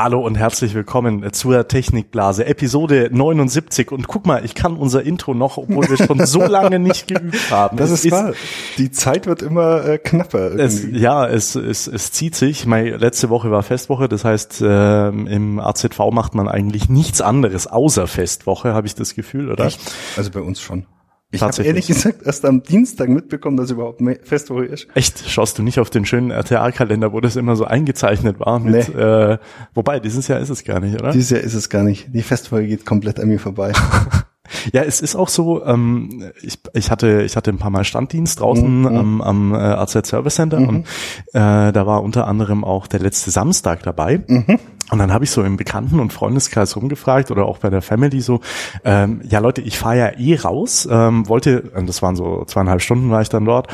Hallo und herzlich willkommen zur Technikblase, Episode 79. Und guck mal, ich kann unser Intro noch, obwohl wir schon so lange nicht geübt haben. Das es ist wahr. Die Zeit wird immer äh, knapper. Es, ja, es, es, es zieht sich. Meine letzte Woche war Festwoche, das heißt, äh, im AZV macht man eigentlich nichts anderes außer Festwoche, habe ich das Gefühl, oder? Echt? Also bei uns schon. Ich habe ehrlich gesagt erst am Dienstag mitbekommen, dass überhaupt Festwoche ist. Echt? Schaust du nicht auf den schönen RTA-Kalender, wo das immer so eingezeichnet war? Mit, nee. äh, wobei, dieses Jahr ist es gar nicht, oder? Dieses Jahr ist es gar nicht. Die Festwoche geht komplett an mir vorbei. Ja, es ist auch so, ähm, ich, ich hatte ich hatte ein paar Mal Standdienst draußen mhm. am, am äh, AZ Service Center mhm. und äh, da war unter anderem auch der letzte Samstag dabei. Mhm. Und dann habe ich so im Bekannten- und Freundeskreis rumgefragt oder auch bei der Family so, ähm, ja Leute, ich fahre ja eh raus, ähm, wollte, das waren so zweieinhalb Stunden war ich dann dort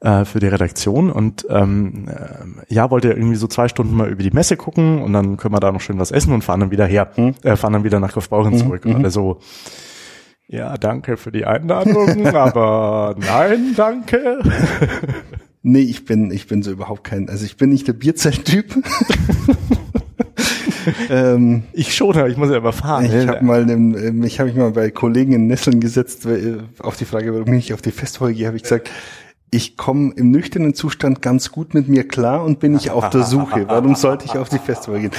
äh, für die Redaktion und ähm, äh, ja, wollte irgendwie so zwei Stunden mal über die Messe gucken und dann können wir da noch schön was essen und fahren dann wieder her, mhm. äh, fahren dann wieder nach Kaufbeuren mhm. zurück. Und alle so, ja, danke für die Einladung, aber nein, danke. Nee, ich bin, ich bin so überhaupt kein, also ich bin nicht der Bierzelt-Typ. ähm, ich schon, aber ich muss ja immer fahren. Ich habe mal, einen, ich habe mich mal bei Kollegen in Nesseln gesetzt, weil, auf die Frage, warum ich auf die Festfolge gehe, habe ich gesagt, ich komme im nüchternen Zustand ganz gut mit mir klar und bin ich auf der Suche. Warum sollte ich auf die Festfolge gehen?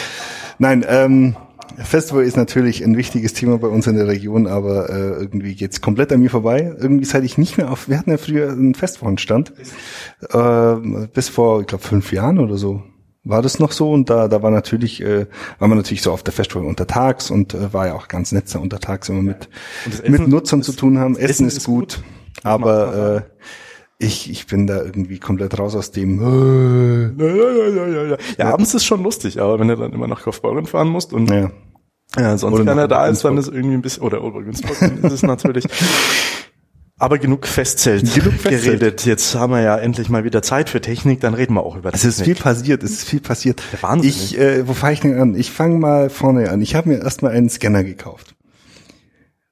Nein, ähm, Festival ist natürlich ein wichtiges Thema bei uns in der Region, aber äh, irgendwie geht's komplett an mir vorbei. Irgendwie seit ich nicht mehr auf, wir hatten ja früher einen Festivalstand, äh, bis vor, ich glaube, fünf Jahren oder so war das noch so und da da war natürlich äh, war man natürlich so auf der Festival untertags und äh, war ja auch ganz nett so untertags immer mit mit Nutzern zu tun haben Essen, Essen ist, ist gut, gut. aber äh, ich, ich bin da irgendwie komplett raus aus dem. Äh. Ja, ja, ja, ja, ja. ja, abends ist schon lustig, aber wenn du dann immer nach Kaufbeuren fahren musst und ja. Ja, sonst oder keiner da ist, dann ist irgendwie ein bisschen, oder Obergünzburg, dann ist es natürlich. Aber genug Festzelt genug Festzelt. geredet. Jetzt haben wir ja endlich mal wieder Zeit für Technik, dann reden wir auch über Technik. Es ist viel passiert, es ist viel passiert. Wahnsinn. Ich, äh, wo fange ich denn an? Ich fange mal vorne an. Ich habe mir erstmal einen Scanner gekauft.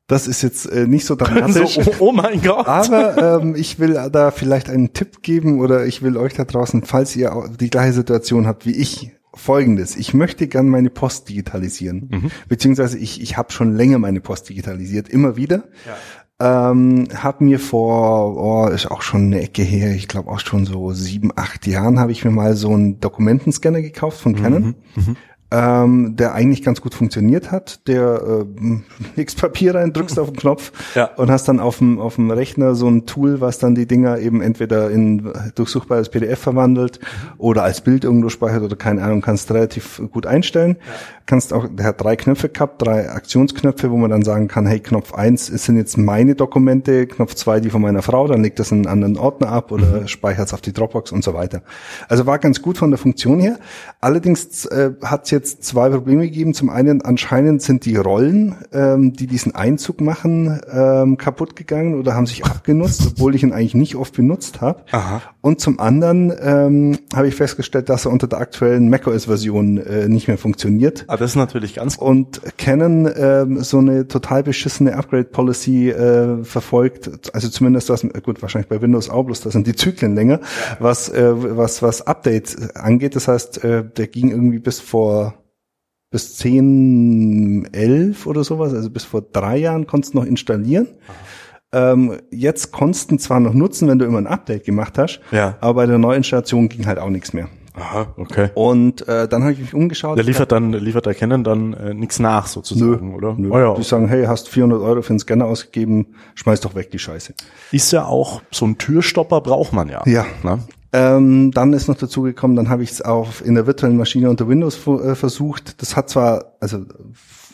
Das ist jetzt äh, nicht so dramatisch. so, oh, oh, mein Gott. Aber ähm, ich will da vielleicht einen Tipp geben oder ich will euch da draußen, falls ihr die gleiche Situation habt wie ich, folgendes. Ich möchte gern meine Post digitalisieren. Mhm. Beziehungsweise ich, ich habe schon länger meine Post digitalisiert, immer wieder. Ja. Ähm, hab mir vor, oh, ist auch schon eine Ecke her, ich glaube auch schon so sieben, acht Jahren habe ich mir mal so einen Dokumentenscanner gekauft von Canon. Mhm. Mhm ähm, der eigentlich ganz gut funktioniert hat. Der äh, legst Papier rein, drückst auf den Knopf ja. und hast dann auf dem, auf dem Rechner so ein Tool, was dann die Dinger eben entweder in durchsuchbares PDF verwandelt oder als Bild irgendwo speichert oder keine Ahnung, kannst relativ gut einstellen. Ja. Kannst auch, der hat drei Knöpfe gehabt, drei Aktionsknöpfe, wo man dann sagen kann, hey, Knopf eins sind jetzt meine Dokumente, Knopf zwei die von meiner Frau, dann legt das in einen anderen Ordner ab oder mhm. speichert es auf die Dropbox und so weiter. Also war ganz gut von der Funktion her. Allerdings äh, hat jetzt zwei Probleme gegeben. Zum einen anscheinend sind die Rollen, ähm, die diesen Einzug machen, ähm, kaputt gegangen oder haben sich abgenutzt, obwohl ich ihn eigentlich nicht oft benutzt habe. Und zum anderen ähm, habe ich festgestellt, dass er unter der aktuellen macOS-Version äh, nicht mehr funktioniert. Ah, das ist natürlich ganz gut. Und Canon ähm, so eine total beschissene Upgrade-Policy äh, verfolgt, also zumindest was, gut, wahrscheinlich bei Windows auch, bloß da sind die Zyklen länger, was, äh, was, was Updates angeht. Das heißt, äh, der ging irgendwie bis vor bis 10, 11 oder sowas, also bis vor drei Jahren konntest du noch installieren. Ähm, jetzt konntest du zwar noch nutzen, wenn du immer ein Update gemacht hast, ja. aber bei der Neuinstallation ging halt auch nichts mehr. Aha, okay. Und äh, dann habe ich mich umgeschaut. Der liefert dann, liefert der Canon dann äh, nichts nach sozusagen, nö, oder? Nö. Oh ja. Die sagen, hey, hast 400 Euro für den Scanner ausgegeben, schmeiß doch weg die Scheiße. Ist ja auch so ein Türstopper braucht man ja. Ja. Ne? Ähm, dann ist noch dazu gekommen, dann habe ich es auch in der virtuellen Maschine unter Windows äh, versucht. Das hat zwar, also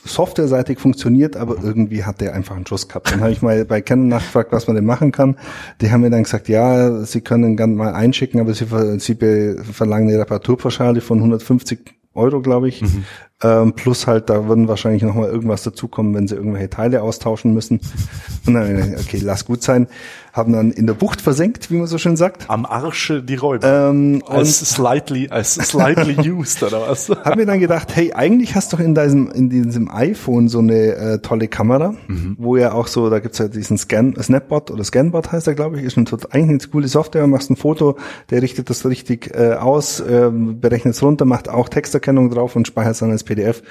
softwareseitig funktioniert, aber irgendwie hat der einfach einen Schuss gehabt. Dann habe ich mal bei Canon nachgefragt, was man denn machen kann. Die haben mir dann gesagt, ja, sie können gerne mal einschicken, aber sie, sie verlangen eine Reparaturpauschale von 150 Euro, glaube ich. Mhm. Ähm, plus halt, da würden wahrscheinlich noch mal irgendwas dazukommen, wenn sie irgendwelche Teile austauschen müssen. Und dann, okay, lass gut sein haben dann in der Bucht versenkt, wie man so schön sagt. Am Arsche die Räuber. Ähm, als slightly, als slightly used oder was? Haben wir dann gedacht, hey, eigentlich hast du doch in diesem, in diesem iPhone so eine äh, tolle Kamera, mhm. wo ja auch so, da gibt's ja diesen Scan, Snapbot oder Scanbot heißt er, glaube ich, ist eine, eigentlich eine coole Software, machst ein Foto, der richtet das richtig äh, aus, äh, berechnet es runter, macht auch Texterkennung drauf und speichert es dann als PDF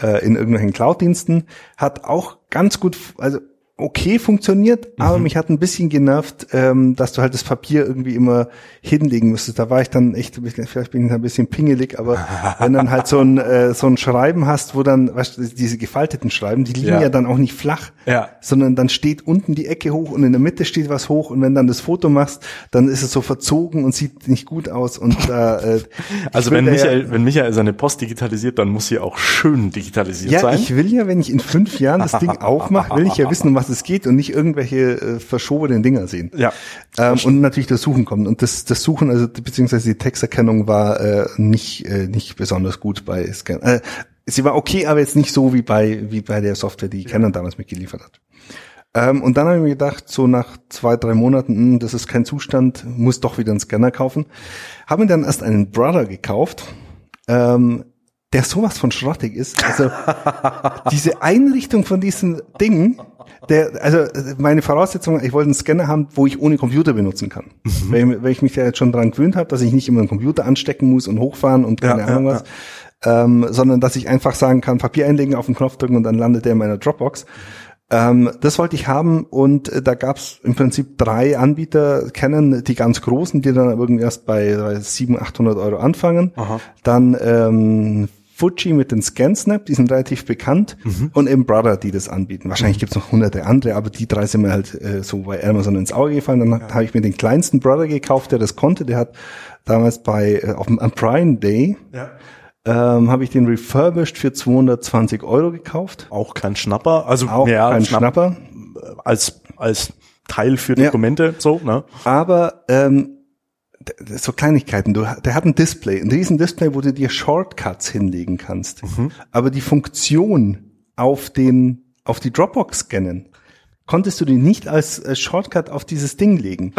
äh, in irgendwelchen Cloud-Diensten. Hat auch ganz gut, also okay funktioniert, aber mhm. mich hat ein bisschen genervt, ähm, dass du halt das Papier irgendwie immer hinlegen müsstest. Da war ich dann echt, vielleicht bin ich ein bisschen pingelig, aber wenn dann halt so ein äh, so ein Schreiben hast, wo dann, weißt du, diese gefalteten Schreiben, die liegen ja, ja dann auch nicht flach, ja. sondern dann steht unten die Ecke hoch und in der Mitte steht was hoch und wenn dann das Foto machst, dann ist es so verzogen und sieht nicht gut aus und äh, also wenn Michael, ja, wenn Michael seine Post digitalisiert, dann muss sie auch schön digitalisiert ja, sein. Ja, ich will ja, wenn ich in fünf Jahren das Ding aufmache, will ich ja wissen, um was es geht und nicht irgendwelche äh, verschobenen Dinger sehen. Ja. Ähm, und natürlich das Suchen kommt. Und das, das Suchen, also beziehungsweise die Texterkennung war äh, nicht, äh, nicht besonders gut bei Scan. Äh, sie war okay, aber jetzt nicht so wie bei, wie bei der Software, die Canon damals mitgeliefert hat. Ähm, und dann habe ich mir gedacht, so nach zwei, drei Monaten, mh, hm, das ist kein Zustand, muss doch wieder einen Scanner kaufen. Haben mir dann erst einen Brother gekauft. Ähm, der sowas von schrottig ist. Also diese Einrichtung von diesem Ding, der, also meine Voraussetzung, ich wollte einen Scanner haben, wo ich ohne Computer benutzen kann. Mhm. Weil, weil, ich mich ja jetzt schon dran gewöhnt habe, dass ich nicht immer einen Computer anstecken muss und hochfahren und keine ja, Ahnung ja, was. Ja. Ähm, sondern dass ich einfach sagen kann, Papier einlegen, auf den Knopf drücken und dann landet der in meiner Dropbox. Ähm, das wollte ich haben und äh, da gab es im Prinzip drei Anbieter kennen, die ganz großen, die dann irgendwie erst bei, bei 700, 800 Euro anfangen. Aha. Dann ähm, Fuji mit den ScanSnap, die sind relativ bekannt, mhm. und eben Brother, die das anbieten. Wahrscheinlich mhm. gibt's noch hunderte andere, aber die drei sind mir halt äh, so bei Amazon ins Auge gefallen. Dann ja. habe ich mir den kleinsten Brother gekauft, der das konnte. Der hat damals bei äh, auf dem Prime Day ja. ähm, habe ich den refurbished für 220 Euro gekauft. Auch kein Schnapper, also auch ja, kein Schnapp, Schnapper als als Teil für Dokumente, so, ne? Aber ähm, so Kleinigkeiten. Du, der hat ein Display, ein riesen Display, wo du dir Shortcuts hinlegen kannst. Mhm. Aber die Funktion auf den, auf die Dropbox scannen, konntest du die nicht als, als Shortcut auf dieses Ding legen.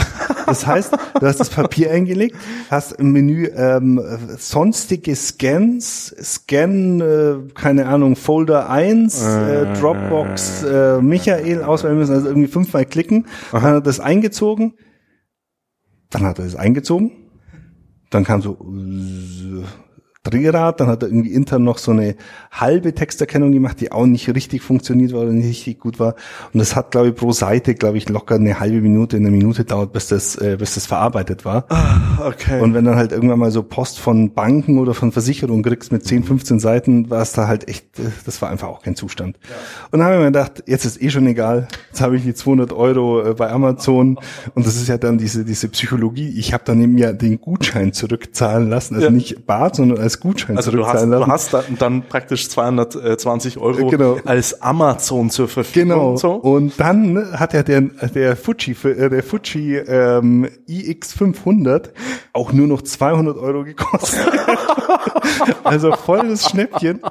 Das heißt, du hast das Papier eingelegt, hast im Menü ähm, sonstige Scans, Scan, äh, keine Ahnung, Folder 1, äh, Dropbox, äh, Michael auswählen müssen, also irgendwie fünfmal klicken, dann hat er das eingezogen, dann hat er es eingezogen. Dann kam so Drehrad, dann hat er irgendwie intern noch so eine halbe Texterkennung gemacht, die auch nicht richtig funktioniert war oder nicht richtig gut war. Und das hat, glaube ich, pro Seite, glaube ich, locker eine halbe Minute, eine Minute dauert, bis das, äh, bis das verarbeitet war. Ah, okay. Und wenn dann halt irgendwann mal so Post von Banken oder von Versicherungen kriegst mit 10, 15 Seiten, war es da halt echt, äh, das war einfach auch kein Zustand. Ja. Und dann habe ich mir gedacht, jetzt ist eh schon egal, jetzt habe ich die 200 Euro äh, bei Amazon und das ist ja dann diese, diese Psychologie. Ich habe dann eben ja den Gutschein zurückzahlen lassen, also ja. nicht Bar, sondern als Gutschein also du hast, lassen. du hast dann, dann praktisch 220 Euro genau. als Amazon zur Verfügung. Genau. Und, so. und dann hat ja der, der Fuji, äh, der Fuji ähm, iX500 auch nur noch 200 Euro gekostet. also volles Schnäppchen.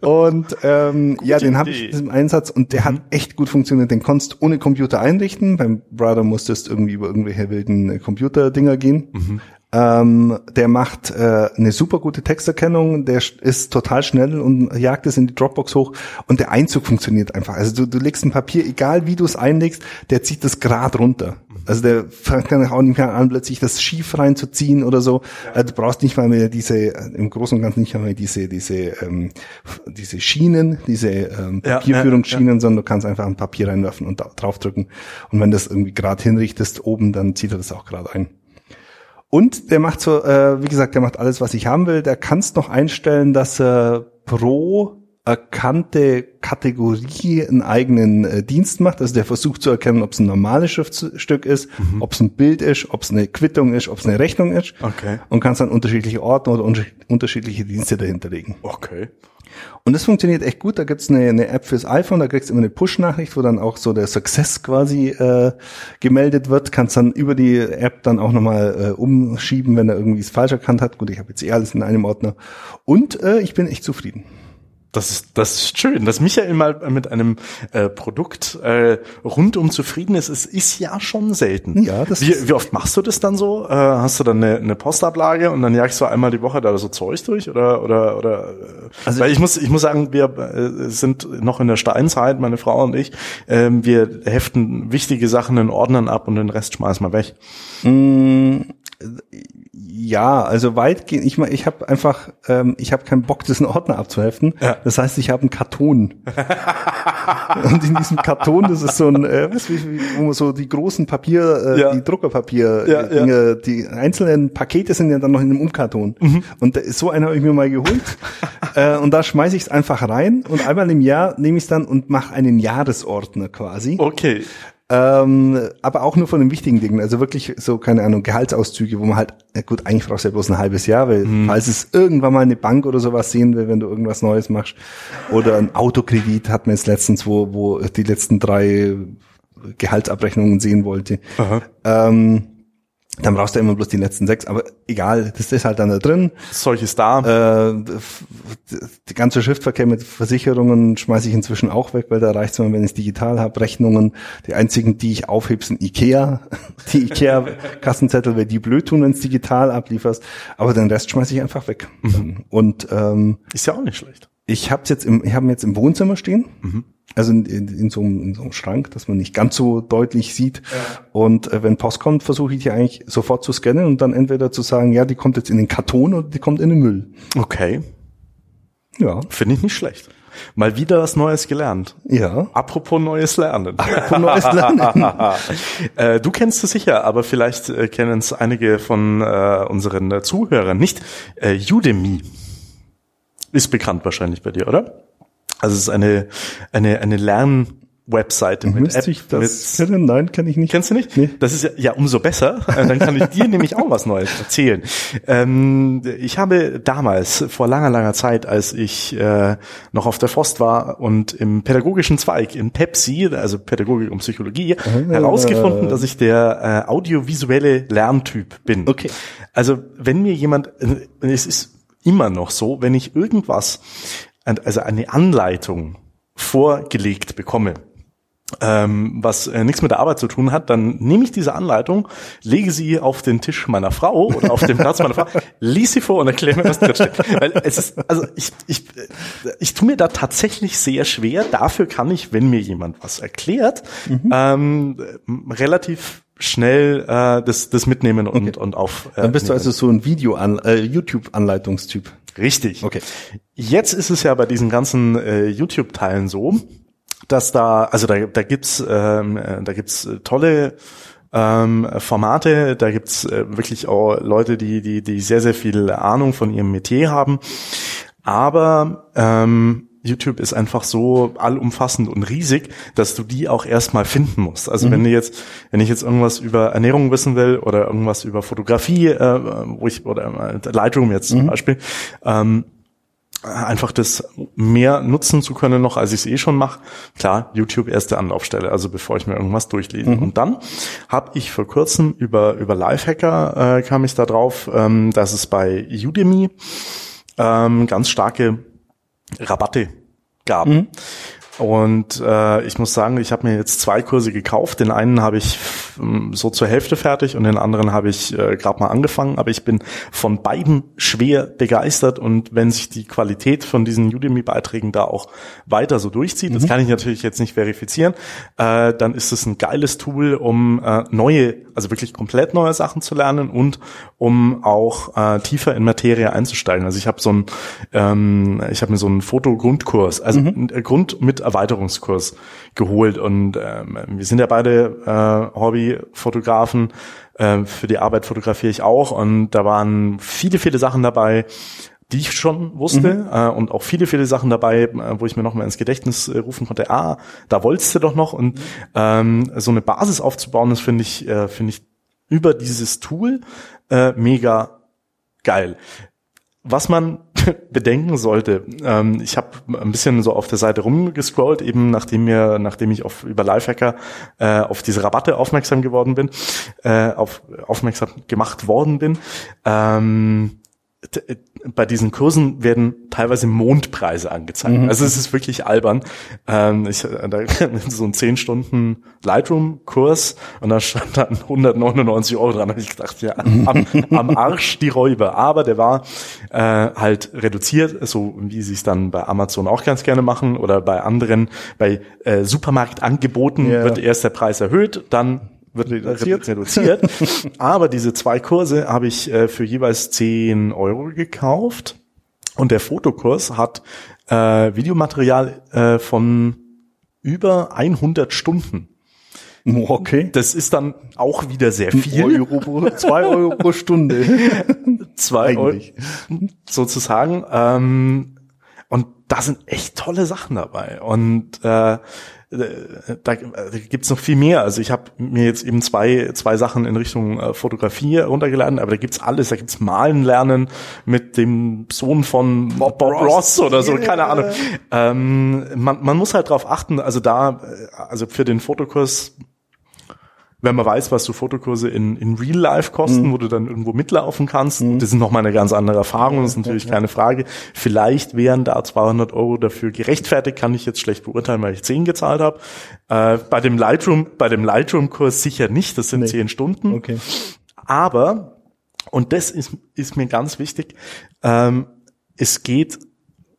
Und ähm, ja, den habe ich im Einsatz und der mhm. hat echt gut funktioniert. Den konntest ohne Computer einrichten. Beim Brother musstest irgendwie über irgendwelche wilden Computerdinger gehen. Mhm. Ähm, der macht äh, eine super gute Texterkennung, der ist total schnell und jagt es in die Dropbox hoch und der Einzug funktioniert einfach. Also du, du legst ein Papier, egal wie du es einlegst, der zieht das grad runter. Also der fängt dann auch nicht mehr an, plötzlich das schief reinzuziehen oder so. Also du brauchst nicht mal mehr diese, im Großen und Ganzen nicht mal mehr diese, diese, ähm, diese Schienen, diese ähm, Papierführungsschienen, ja, ja, ja. sondern du kannst einfach ein Papier reinwerfen und draufdrücken. Und wenn das irgendwie gerade hinrichtest oben, dann zieht er das auch gerade ein. Und der macht so, äh, wie gesagt, der macht alles, was ich haben will. Der kann es noch einstellen, dass er pro erkannte Kategorie einen eigenen äh, Dienst macht. Also der versucht zu erkennen, ob es ein normales Schriftstück ist, mhm. ob es ein Bild ist, ob es eine Quittung ist, ob es eine Rechnung ist. Okay. Und kannst dann unterschiedliche Ordner oder un unterschiedliche Dienste dahinter legen. Okay. Und das funktioniert echt gut. Da gibt's eine, eine App fürs iPhone, da kriegst du immer eine Push-Nachricht, wo dann auch so der Success quasi äh, gemeldet wird. Kannst dann über die App dann auch nochmal äh, umschieben, wenn er irgendwie es falsch erkannt hat. Gut, ich habe jetzt eh alles in einem Ordner. Und äh, ich bin echt zufrieden. Das ist, das ist schön, dass Michael mal mit einem äh, Produkt äh, rundum zufrieden ist, ist, ist ja schon selten. Ja, das wie, wie oft machst du das dann so? Äh, hast du dann eine, eine Postablage und dann jagst du einmal die Woche da so Zeug durch oder oder oder? Äh, also weil ich muss ich muss sagen, wir äh, sind noch in der Steinzeit, meine Frau und ich. Äh, wir heften wichtige Sachen in Ordnern ab und den Rest schmeißen wir weg. Mm Ja, also weitgehend. Ich meine, ich habe einfach, ähm, ich habe keinen Bock, diesen Ordner abzuheften. Ja. Das heißt, ich habe einen Karton. und in diesem Karton, das ist so ein, äh, weißt du, wo man so die großen Papier, äh, ja. die Druckerpapier, ja, Dinge, die einzelnen Pakete sind ja dann noch in einem Umkarton. Mhm. Und so einen habe ich mir mal geholt. äh, und da schmeiße ich es einfach rein und einmal im Jahr nehme ich es dann und mache einen Jahresordner quasi. Okay. Ähm, aber auch nur von den wichtigen Dingen. Also wirklich so, keine Ahnung, Gehaltsauszüge, wo man halt, ja gut, eigentlich brauchst du ja bloß ein halbes Jahr, weil hm. falls es irgendwann mal eine Bank oder sowas sehen will, wenn du irgendwas Neues machst. Oder ein Autokredit hat man jetzt letztens, wo, wo die letzten drei Gehaltsabrechnungen sehen wollte. Ähm, dann brauchst du immer bloß die letzten sechs, aber egal, das ist halt dann da drin. Solches da. Äh, die ganze Schriftverkehr mit Versicherungen schmeiße ich inzwischen auch weg, weil da reicht es mir, wenn ich es digital habe. Rechnungen, die einzigen, die ich aufhebe, sind Ikea. Die Ikea-Kassenzettel, weil die blöd tun, wenn es digital ablieferst. Aber den Rest schmeiße ich einfach weg. Mhm. Und ähm, ist ja auch nicht schlecht. Ich habe jetzt im, ich habe jetzt im Wohnzimmer stehen. Mhm. Also in, in, in, so einem, in so einem Schrank, dass man nicht ganz so deutlich sieht. Ja. Und äh, wenn Post kommt, versuche ich die eigentlich sofort zu scannen und dann entweder zu sagen, ja, die kommt jetzt in den Karton oder die kommt in den Müll. Okay. Ja. Finde ich nicht schlecht. Mal wieder was Neues gelernt. Ja. Apropos Neues Lernen. Apropos Neues Lernen. äh, du kennst es sicher, aber vielleicht äh, kennen es einige von äh, unseren äh, Zuhörern nicht. Äh, Udemy ist bekannt wahrscheinlich bei dir, oder? Also es ist eine, eine, eine Lern- Webseite mit Müsste App. Ich das mit, kennen? Nein, kenne ich nicht. Kennst du nicht? Nee. Das ist ja, ja umso besser. Dann kann ich dir nämlich auch was Neues erzählen. Ähm, ich habe damals, vor langer, langer Zeit, als ich äh, noch auf der Forst war und im pädagogischen Zweig in Pepsi, also Pädagogik und Psychologie, äh, herausgefunden, dass ich der äh, audiovisuelle Lerntyp bin. Okay. Also wenn mir jemand, äh, es ist immer noch so, wenn ich irgendwas also eine Anleitung vorgelegt bekomme, ähm, was äh, nichts mit der Arbeit zu tun hat, dann nehme ich diese Anleitung, lege sie auf den Tisch meiner Frau oder auf den Platz meiner Frau, lies sie vor und erkläre mir, was drin steht. Weil es ist, also ich, ich, ich tue mir da tatsächlich sehr schwer. Dafür kann ich, wenn mir jemand was erklärt, mhm. ähm, relativ schnell äh, das, das mitnehmen und, okay. und auf. Äh, Dann bist du also so ein Video an äh, YouTube-Anleitungstyp. Richtig. Okay. Jetzt ist es ja bei diesen ganzen äh, YouTube-Teilen so, dass da, also da, da gibt's, ähm, äh, da gibt's tolle ähm, Formate, da gibt's äh, wirklich auch Leute, die, die, die sehr, sehr viel Ahnung von ihrem Metier haben. Aber ähm, YouTube ist einfach so allumfassend und riesig, dass du die auch erstmal finden musst. Also mhm. wenn du jetzt, wenn ich jetzt irgendwas über Ernährung wissen will oder irgendwas über Fotografie, äh, wo ich oder äh, Lightroom jetzt zum mhm. Beispiel, ähm, einfach das mehr nutzen zu können noch, als ich es eh schon mache. Klar, YouTube erste Anlaufstelle, also bevor ich mir irgendwas durchlese. Mhm. Und dann habe ich vor kurzem über über Lifehacker äh, kam ich da drauf, ähm, dass es bei Udemy ähm, ganz starke Rabatte gab. Mhm. Und äh, ich muss sagen, ich habe mir jetzt zwei Kurse gekauft. Den einen habe ich ähm, so zur Hälfte fertig und den anderen habe ich äh, gerade mal angefangen. Aber ich bin von beiden schwer begeistert und wenn sich die Qualität von diesen Udemy-Beiträgen da auch weiter so durchzieht, mhm. das kann ich natürlich jetzt nicht verifizieren, äh, dann ist es ein geiles Tool, um äh, neue, also wirklich komplett neue Sachen zu lernen und um auch äh, tiefer in Materie einzusteigen. Also ich habe so ein, ähm, ich habe mir so einen Fotogrundkurs, also mhm. Grund mit Erweiterungskurs geholt und ähm, wir sind ja beide äh, Hobbyfotografen. Äh, für die Arbeit fotografiere ich auch und da waren viele, viele Sachen dabei, die ich schon wusste mhm. äh, und auch viele, viele Sachen dabei, äh, wo ich mir noch mal ins Gedächtnis äh, rufen konnte, ah, da wolltest du doch noch und ähm, so eine Basis aufzubauen, das finde ich, äh, finde ich über dieses Tool äh, mega geil. Was man bedenken sollte, ähm, ich habe ein bisschen so auf der Seite rumgescrollt, eben nachdem mir, nachdem ich auf über Lifehacker äh, auf diese Rabatte aufmerksam geworden bin, äh, auf aufmerksam gemacht worden bin. Ähm, äh, bei diesen Kursen werden teilweise Mondpreise angezeigt. Mhm. Also es ist wirklich albern. Ähm, ich äh, da so ein 10 Stunden Lightroom-Kurs und da stand dann 199 Euro dran. Da habe ich gedacht, ja, am, am Arsch die Räuber. Aber der war äh, halt reduziert, so wie sie es dann bei Amazon auch ganz gerne machen oder bei anderen, bei äh, Supermarktangeboten yeah. wird erst der Preis erhöht, dann wird reduziert. reduziert. Aber diese zwei Kurse habe ich äh, für jeweils 10 Euro gekauft. Und der Fotokurs hat äh, Videomaterial äh, von über 100 Stunden. Okay. Das ist dann auch wieder sehr viel. Euro pro, zwei Euro pro Stunde. zwei Euro sozusagen. Ähm, und da sind echt tolle Sachen dabei. Und äh, da, da gibt's noch viel mehr. Also ich habe mir jetzt eben zwei zwei Sachen in Richtung äh, Fotografie runtergeladen, aber da gibt's alles. Da gibt's Malen lernen mit dem Sohn von Bob, Bob Ross. Ross. oder so, yeah. keine Ahnung. Ähm, man, man muss halt drauf achten. Also da, also für den Fotokurs wenn man weiß, was so Fotokurse in, in Real Life kosten, mhm. wo du dann irgendwo mitlaufen kannst, mhm. das ist nochmal eine ganz andere Erfahrung, das ist natürlich ja, ja. keine Frage. Vielleicht wären da 200 Euro dafür gerechtfertigt, kann ich jetzt schlecht beurteilen, weil ich 10 gezahlt habe. Äh, bei dem Lightroom, bei dem Lightroom-Kurs sicher nicht, das sind nee. 10 Stunden. Okay. Aber, und das ist, ist mir ganz wichtig, ähm, es geht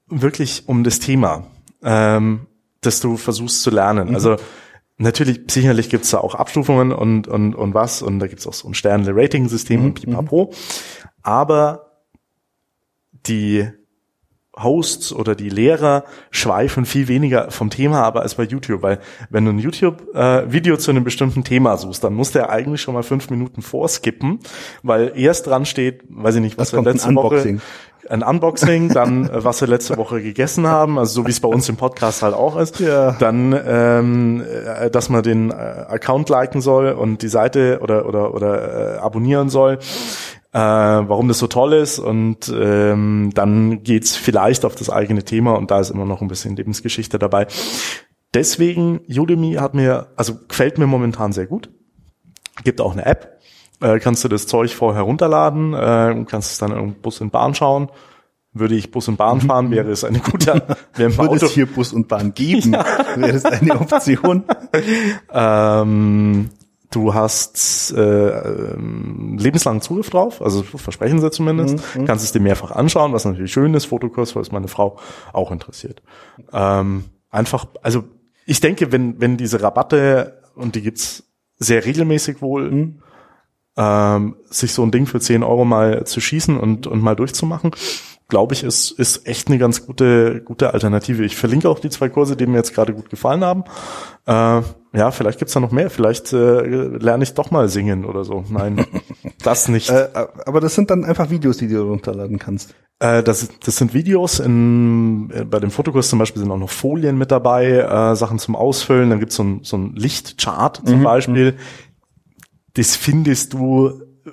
wirklich um das Thema, ähm, das du versuchst zu lernen. Mhm. Also Natürlich, sicherlich gibt's da auch Abstufungen und, und, und was, und da gibt's auch so ein Sternle-Rating-System mhm. und pipapo. Aber die Hosts oder die Lehrer schweifen viel weniger vom Thema aber als bei YouTube, weil wenn du ein YouTube-Video äh, zu einem bestimmten Thema suchst, dann muss der eigentlich schon mal fünf Minuten vorskippen, weil erst dran steht, weiß ich nicht, was wir letzte Woche ein Unboxing, dann äh, was wir letzte Woche gegessen haben, also so wie es bei uns im Podcast halt auch ist. Ja. Dann, ähm, äh, dass man den äh, Account liken soll und die Seite oder oder oder äh, abonnieren soll. Äh, warum das so toll ist und ähm, dann geht's vielleicht auf das eigene Thema und da ist immer noch ein bisschen Lebensgeschichte dabei. Deswegen Udemy hat mir also gefällt mir momentan sehr gut. Gibt auch eine App, äh, kannst du das Zeug vorher runterladen, äh, kannst es dann im Bus und Bahn schauen. Würde ich Bus und Bahn mhm. fahren, wäre es eine gute, wäre Würde Auto. es hier Bus und Bahn geben, ja. wäre es eine Option. ähm, du hast äh, ähm, lebenslangen Zugriff drauf, also versprechen sie zumindest. Mhm. Kannst es dir mehrfach anschauen, was natürlich schön ist, Fotokurs, was meine Frau auch interessiert. Ähm, einfach, also ich denke, wenn, wenn diese Rabatte, und die gibt's sehr regelmäßig wohl, mhm ähm, sich so ein Ding für 10 Euro mal zu schießen und, und mal durchzumachen, glaube ich, ist, ist echt eine ganz gute, gute Alternative. Ich verlinke auch die zwei Kurse, die mir jetzt gerade gut gefallen haben. Äh, ja, vielleicht gibt's da noch mehr. Vielleicht äh, lerne ich doch mal singen oder so. Nein, das nicht. Äh, aber das sind dann einfach Videos, die du runterladen kannst. Äh, das, das sind Videos. In, äh, bei dem Fotokurs zum Beispiel sind auch noch Folien mit dabei, äh, Sachen zum Ausfüllen. Dann gibt's so ein, so ein Lichtchart zum mhm. Beispiel. Mhm das findest du, äh,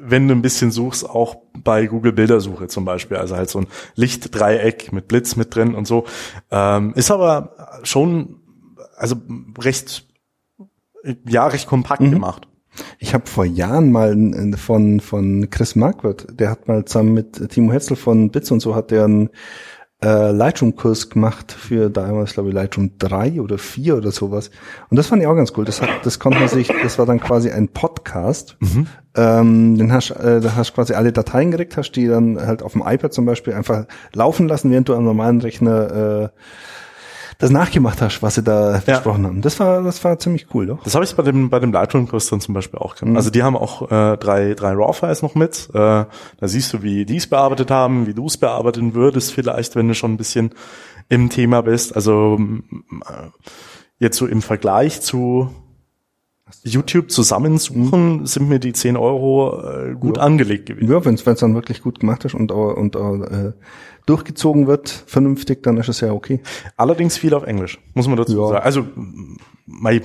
wenn du ein bisschen suchst, auch bei Google Bildersuche zum Beispiel. Also halt so ein Lichtdreieck mit Blitz mit drin und so. Ähm, ist aber schon, also recht, ja, recht kompakt mhm. gemacht. Ich habe vor Jahren mal von von Chris Marquardt, der hat mal zusammen mit Timo Hetzel von Bits und so hat der ein äh, Lightroom-Kurs gemacht für damals, glaube ich, Lightroom 3 oder 4 oder sowas. Und das fand ich auch ganz cool. Das hat, das konnte man sich, das war dann quasi ein Podcast. Mhm. Ähm, den hast, äh, da hast quasi alle Dateien gekriegt, hast die dann halt auf dem iPad zum Beispiel einfach laufen lassen, während du am normalen Rechner äh, das nachgemacht hast, was sie da ja. besprochen haben. Das war, das war ziemlich cool, doch. Das habe ich bei dem, bei dem Lightroom-Kurs dann zum Beispiel auch gemacht. Mhm. Also die haben auch äh, drei, drei RAW-Files noch mit. Äh, da siehst du, wie die es bearbeitet haben, wie du es bearbeiten würdest vielleicht, wenn du schon ein bisschen im Thema bist. Also äh, jetzt so im Vergleich zu YouTube zusammensuchen, mhm. sind mir die 10 Euro äh, gut ja. angelegt gewesen. Ja, wenn es dann wirklich gut gemacht ist und, und äh, durchgezogen wird, vernünftig, dann ist es ja okay. Allerdings viel auf Englisch, muss man dazu ja. sagen. Also, mein,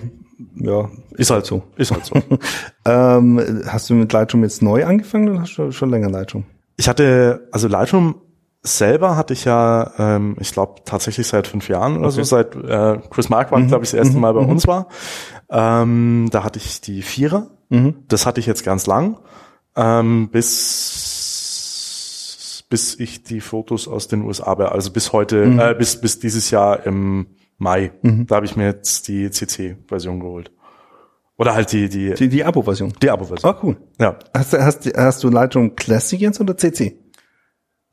ja, ist halt so. Ist halt so. ähm, hast du mit Lightroom jetzt neu angefangen oder hast du schon länger Lightroom? Ich hatte, also Lightroom selber hatte ich ja, ähm, ich glaube tatsächlich seit fünf Jahren oder okay. so, seit äh, Chris Marquardt, mhm. glaube ich, das erste mhm. Mal bei mhm. uns war. Ähm, da hatte ich die Vierer. Mhm. Das hatte ich jetzt ganz lang, ähm, bis bis ich die Fotos aus den USA, also bis heute, mhm. äh, bis bis dieses Jahr im Mai. Mhm. Da habe ich mir jetzt die CC-Version geholt. Oder halt die die die, die Abo-Version. Die Abo-Version. Ah, cool. Ja. Hast du hast, hast du Lightroom Classic jetzt oder CC?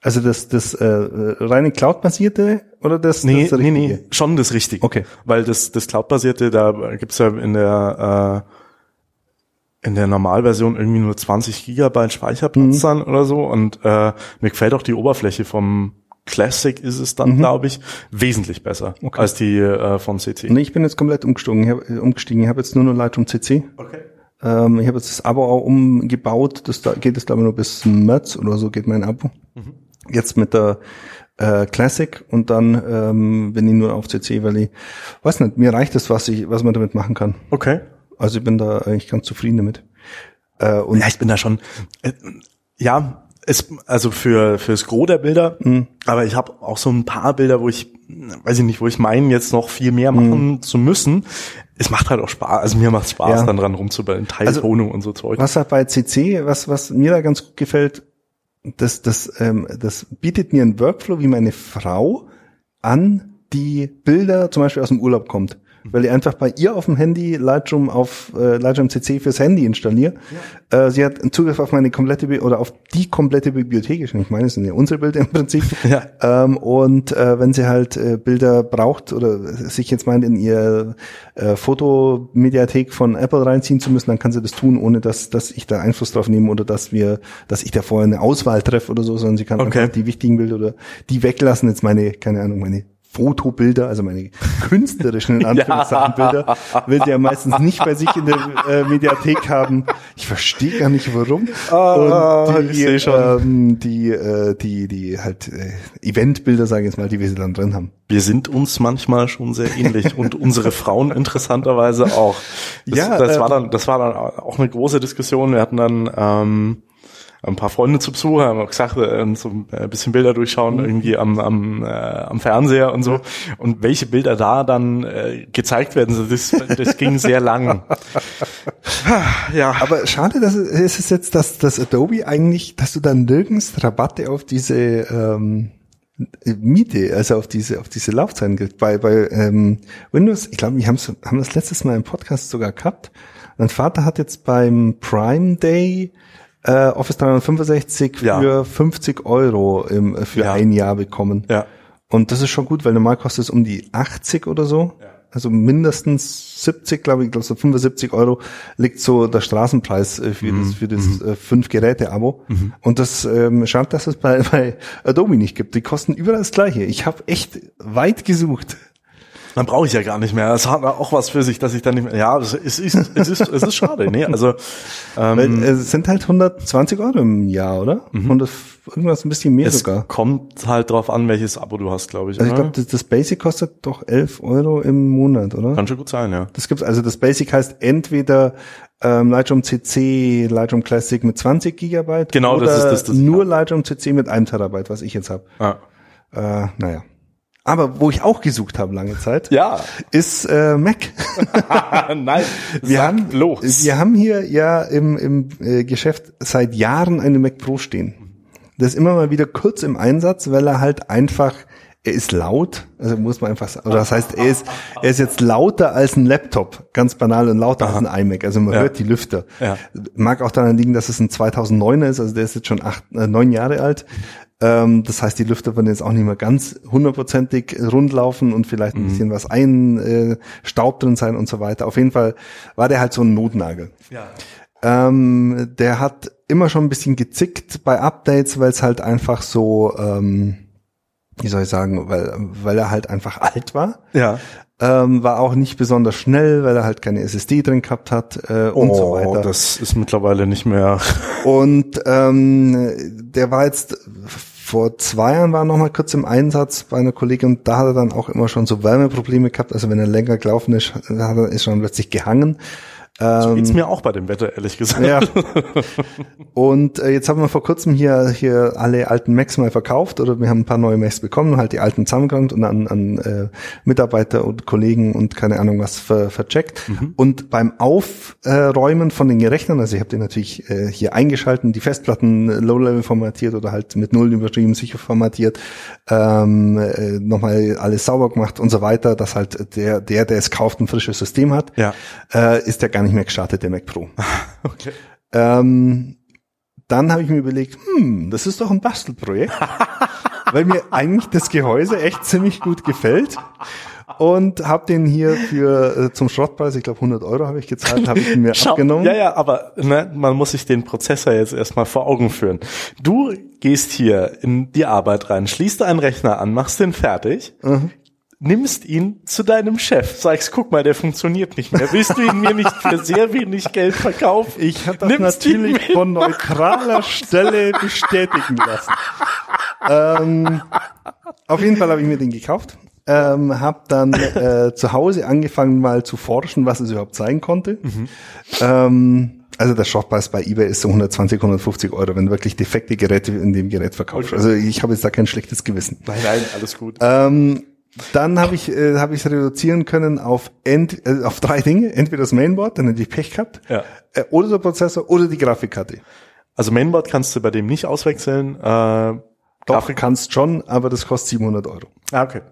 Also das, das äh, reine Cloud-basierte oder das, nee, das nee, nee, schon das Richtige. Okay. Weil das, das Cloud-basierte, da gibt's ja in der in der Normalversion irgendwie nur 20 Gigabyte Speicherplatz mhm. dann oder so und äh, mir gefällt auch die Oberfläche vom Classic ist es dann, mhm. glaube ich, wesentlich besser okay. als die äh, von CC. Nee, ich bin jetzt komplett umgestiegen. Ich habe äh, umgestiegen. Ich habe jetzt nur noch Lightroom CC. Okay. Ähm, ich habe jetzt das Abo auch umgebaut. Das da geht es glaube ich nur bis März oder so geht mein Abo. Mhm. Jetzt mit der äh, Classic und dann ähm, bin ich nur auf CC, weil ich weiß nicht, mir reicht das, was ich, was man damit machen kann. Okay. Also ich bin da eigentlich ganz zufrieden damit. Äh, und ja, ich bin da schon. Äh, ja, es, also für fürs Gros der Bilder, mhm. aber ich habe auch so ein paar Bilder, wo ich, weiß ich nicht, wo ich meine, jetzt noch viel mehr machen mhm. zu müssen. Es macht halt auch Spaß, also mir macht Spaß, ja. dann dran rumzuballen, Teiltonung also, und so Zeug. Was halt bei CC, was was mir da ganz gut gefällt, das das ähm, das bietet mir einen Workflow, wie meine Frau an die Bilder zum Beispiel aus dem Urlaub kommt weil ich einfach bei ihr auf dem Handy Lightroom auf äh, Lightroom CC fürs Handy installiere. Ja. Äh, sie hat Zugriff auf meine komplette Bi oder auf die komplette Bibliothek. Ich meine, es sind ja unsere Bilder im Prinzip. Ja. Ähm, und äh, wenn sie halt äh, Bilder braucht oder sich jetzt meint, in ihr äh, Fotomediathek von Apple reinziehen zu müssen, dann kann sie das tun, ohne dass, dass ich da Einfluss drauf nehme oder dass wir, dass ich da vorher eine Auswahl treffe oder so, sondern sie kann okay. einfach die wichtigen Bilder oder die weglassen. Jetzt meine, keine Ahnung, meine Fotobilder, also meine künstlerischen in Anführungszeichen Bilder, will der meistens nicht bei sich in der äh, Mediathek haben. Ich verstehe gar nicht warum. Ah, und die, ähm, die, äh, die, die halt äh, Eventbilder, sage ich jetzt mal, die wir sie dann drin haben. Wir sind uns manchmal schon sehr ähnlich und unsere Frauen interessanterweise auch. Das, ja, das äh, war dann, das war dann auch eine große Diskussion. Wir hatten dann ähm, ein paar Freunde zu Besuch, haben gesagt, äh, so ein bisschen Bilder durchschauen mhm. irgendwie am, am, äh, am Fernseher und so. Und welche Bilder da dann äh, gezeigt werden, das, das ging sehr lang. ja. Aber schade, dass es ist jetzt, dass das Adobe eigentlich, dass du dann nirgends Rabatte auf diese ähm, Miete, also auf diese auf diese Laufzeiten gibt. Bei bei ähm, Windows, ich glaube, wir haben haben das letztes Mal im Podcast sogar gehabt. Mein Vater hat jetzt beim Prime Day äh, Office 365 für ja. 50 Euro im, für ja. ein Jahr bekommen. Ja. Und das ist schon gut, weil normal kostet es um die 80 oder so. Ja. Also mindestens 70, glaube ich, glaube so 75 Euro liegt so der Straßenpreis äh, für mhm. das für das mhm. äh, fünf Geräte Abo. Mhm. Und das ähm, schaut, dass es bei, bei Adobe nicht gibt. Die kosten überall das Gleiche. Ich habe echt weit gesucht. Dann brauche ich ja gar nicht mehr. Es hat auch was für sich, dass ich dann nicht mehr. Ja, es ist, es ist, es ist, es ist schade. Nee, also ähm, Weil, es sind halt 120 Euro im Jahr, oder? Mhm. Und das, irgendwas ein bisschen mehr es sogar. Kommt halt drauf an, welches Abo du hast, glaube ich. Also ich glaube, das, das, Basic kostet doch 11 Euro im Monat, oder? Kann schon gut sein, ja. Das gibt's. Also das Basic heißt entweder ähm, Lightroom CC, Lightroom Classic mit 20 Gigabyte. Genau, oder das ist das. das nur ja. Lightroom CC mit einem Terabyte, was ich jetzt habe. Ah. Äh, naja. Aber wo ich auch gesucht habe lange Zeit, ja. ist äh, Mac. Nein, wir haben, los. wir haben hier ja im, im äh, Geschäft seit Jahren eine Mac Pro stehen. Das ist immer mal wieder kurz im Einsatz, weil er halt einfach, er ist laut, also muss man einfach sagen, oder das heißt, er ist, er ist jetzt lauter als ein Laptop, ganz banal und lauter Aha. als ein iMac, also man ja. hört die Lüfter. Ja. Mag auch daran liegen, dass es ein 2009er ist, also der ist jetzt schon acht, äh, neun Jahre alt. Ähm, das heißt, die Lüfter werden jetzt auch nicht mehr ganz hundertprozentig rund laufen und vielleicht ein mhm. bisschen was ein äh, Staub drin sein und so weiter. Auf jeden Fall war der halt so ein Notnagel. Ja. Ähm, der hat immer schon ein bisschen gezickt bei Updates, weil es halt einfach so, ähm, wie soll ich sagen, weil, weil er halt einfach alt war. Ja. Ähm, war auch nicht besonders schnell, weil er halt keine SSD drin gehabt hat äh, und oh, so weiter. Das ist mittlerweile nicht mehr. Und ähm, der war jetzt vor zwei Jahren war er noch mal kurz im Einsatz bei einer Kollegin und da hat er dann auch immer schon so Wärmeprobleme gehabt. Also wenn er länger gelaufen ist, hat er ist schon plötzlich gehangen. So geht's ähm, mir auch bei dem Wetter, ehrlich gesagt. Ja. Und äh, jetzt haben wir vor kurzem hier hier alle alten Macs mal verkauft oder wir haben ein paar neue Macs bekommen, halt die alten zusammengeräumt und an, an äh, Mitarbeiter und Kollegen und keine Ahnung was ver, vercheckt. Mhm. Und beim Aufräumen von den Rechnern, also ich habe den natürlich äh, hier eingeschalten, die Festplatten Low-Level formatiert oder halt mit Null überschrieben, sicher formatiert, ähm, äh, nochmal alles sauber gemacht und so weiter, dass halt der, der, der es kauft, ein frisches System hat, ja. äh, ist der gar nicht mehr gestartet, der Mac Pro. okay. Ähm, dann habe ich mir überlegt, hm, das ist doch ein Bastelprojekt. weil mir eigentlich das Gehäuse echt ziemlich gut gefällt und habe den hier für äh, zum Schrottpreis, ich glaube 100 Euro habe ich gezahlt, habe ich ihn mir Schau, abgenommen. Ja, ja, aber ne, man muss sich den Prozessor jetzt erstmal vor Augen führen. Du gehst hier in die Arbeit rein, schließt einen Rechner an, machst den fertig, Mhm. Nimmst ihn zu deinem Chef, sagst, guck mal, der funktioniert nicht mehr. Willst du ihn mir nicht für sehr wenig Geld verkaufen? Ich habe das Nimmst natürlich von neutraler Stelle bestätigen lassen. ähm, auf jeden Fall habe ich mir den gekauft. Ähm, habe dann äh, zu Hause angefangen mal zu forschen, was es überhaupt sein konnte. Ähm, also der Schrottpreis bei eBay ist so 120, 150 Euro, wenn wirklich defekte Geräte in dem Gerät verkaufst. Okay. Also ich habe jetzt da kein schlechtes Gewissen. Nein, nein, alles gut. Ähm, dann habe ich äh, habe ich es reduzieren können auf ent, äh, auf drei Dinge. Entweder das Mainboard, dann hätte ich Pech gehabt, Ja. äh, oder der Prozessor oder die Grafikkarte. Also Mainboard kannst du bei dem nicht auswechseln. Äh, Doch, kannst schon, aber das kostet 700 Euro. Ah, okay.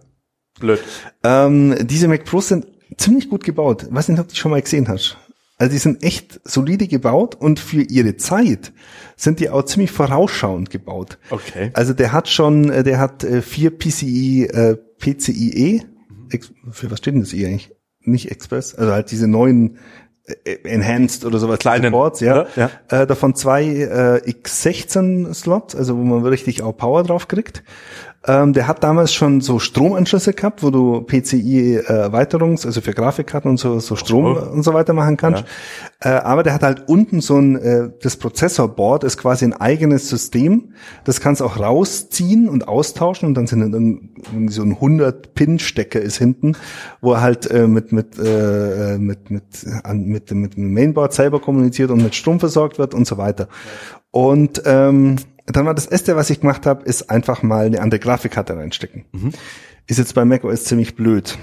Blöd. Ähm, diese Mac Pros sind ziemlich gut gebaut. Ich weiß nicht, ob du die schon mal gesehen hast. Also die sind echt solide gebaut und für ihre Zeit sind die auch ziemlich vorausschauend gebaut. Okay. Also der hat schon, äh, der hat äh, vier PCI, äh, PCIe. Für was steht denn das I eigentlich? Nicht Express, also halt diese neuen äh, Enhanced oder sowas. Kleinen, diese Boards, ja. ja, Äh, davon zwei äh, X16 Slots, also wo man richtig auch Power drauf kriegt. Ähm, der hat damals schon so Stromanschlüsse gehabt, wo du PCI äh, Erweiterungs, also für Grafikkarten und so, so Strom Oh. und so weiter machen kannst. Äh, aber der hat halt unten so ein, äh, das Prozessorboard ist quasi ein eigenes System. Das kannst du auch rausziehen und austauschen und dann sind dann irgendwie so ein 100 Pin Stecker ist hinten, wo er halt äh, mit mit äh, mit mit an, mit mit dem Mainboard selber kommuniziert und mit Strom versorgt wird und so weiter. Und ähm, dann war das erste, was ich gemacht habe, ist einfach mal eine andere Grafikkarte reinstecken. Ist jetzt bei macOS ziemlich blöd,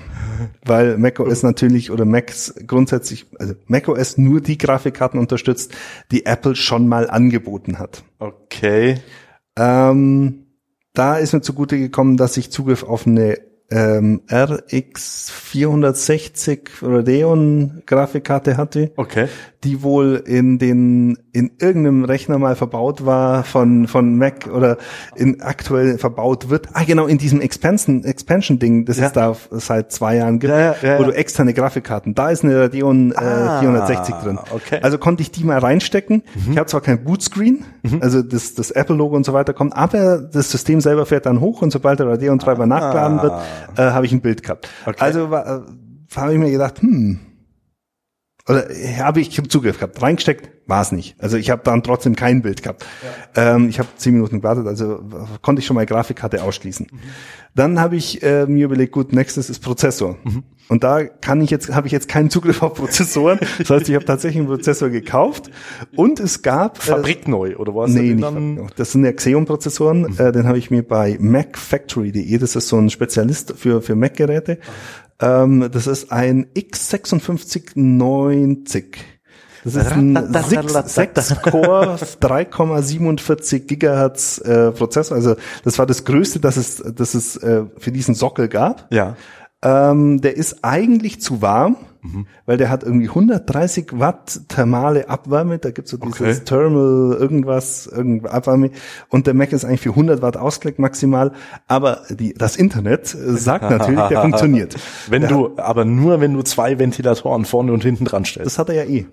weil macOS natürlich oder Macs grundsätzlich, also macOS nur die Grafikkarten unterstützt, die Apple schon mal angeboten hat. Okay. Ähm, da ist mir zugute gekommen, dass ich Zugriff auf eine ähm, RX 460 Radeon Grafikkarte hatte, Okay. Die wohl in den in irgendeinem Rechner mal verbaut war von von Mac oder in aktuell verbaut wird. Ah genau in diesem Expansion Expansion Ding, das Ja. es da seit zwei Jahren gibt, Ja, ja, wo du externe Grafikkarten. Da ist eine Radeon Ah, äh, 460 drin. okay. Also konnte ich die mal reinstecken. Mhm. Ich habe zwar kein Bootscreen, also das, das Apple-Logo und so weiter kommt, aber das System selber fährt dann hoch und sobald der Radeon-Treiber nachgeladen wird, äh, habe ich ein Bild gehabt. Ah. Okay. Also war, äh, habe ich mir gedacht, hm, oder äh, habe ich Zugriff gehabt. Reingesteckt war es nicht. Also ich habe dann trotzdem kein Bild gehabt. Ähm, ich habe zehn Minuten gewartet, also konnte ich schon mal Grafikkarte ausschließen. Dann habe ich äh, mir überlegt, gut, nächstes ist Prozessor. Und da kann ich jetzt, habe ich jetzt keinen Zugriff auf Prozessoren. Das heißt, ich habe tatsächlich einen Prozessor gekauft und es gab äh, Fabrikneu, oder was? Nee, nicht Fabrikneu. Das sind ja Xeon-Prozessoren. Äh, den habe ich mir bei macfactory.de, das ist so ein Spezialist für, für Mac-Geräte. Ähm, das ist ein X5690. Das ist ein 6-Core 3,47 Gigahertz äh, Prozessor. Also das war das Größte, das es, das es äh, für diesen Sockel gab. Ja. Ähm, der ist eigentlich zu warm, weil der hat irgendwie 130 Watt thermale Abwärme. Da gibt's so dieses Okay. Thermal irgendwas, irgendwas Abwärme. Und der Mac ist eigentlich für 100 Watt Ausgleich maximal. Aber die, das Internet äh, sagt natürlich, der funktioniert. Wenn der du, aber nur wenn du zwei Ventilatoren vorne und hinten dran stellst. das hat er ja eh.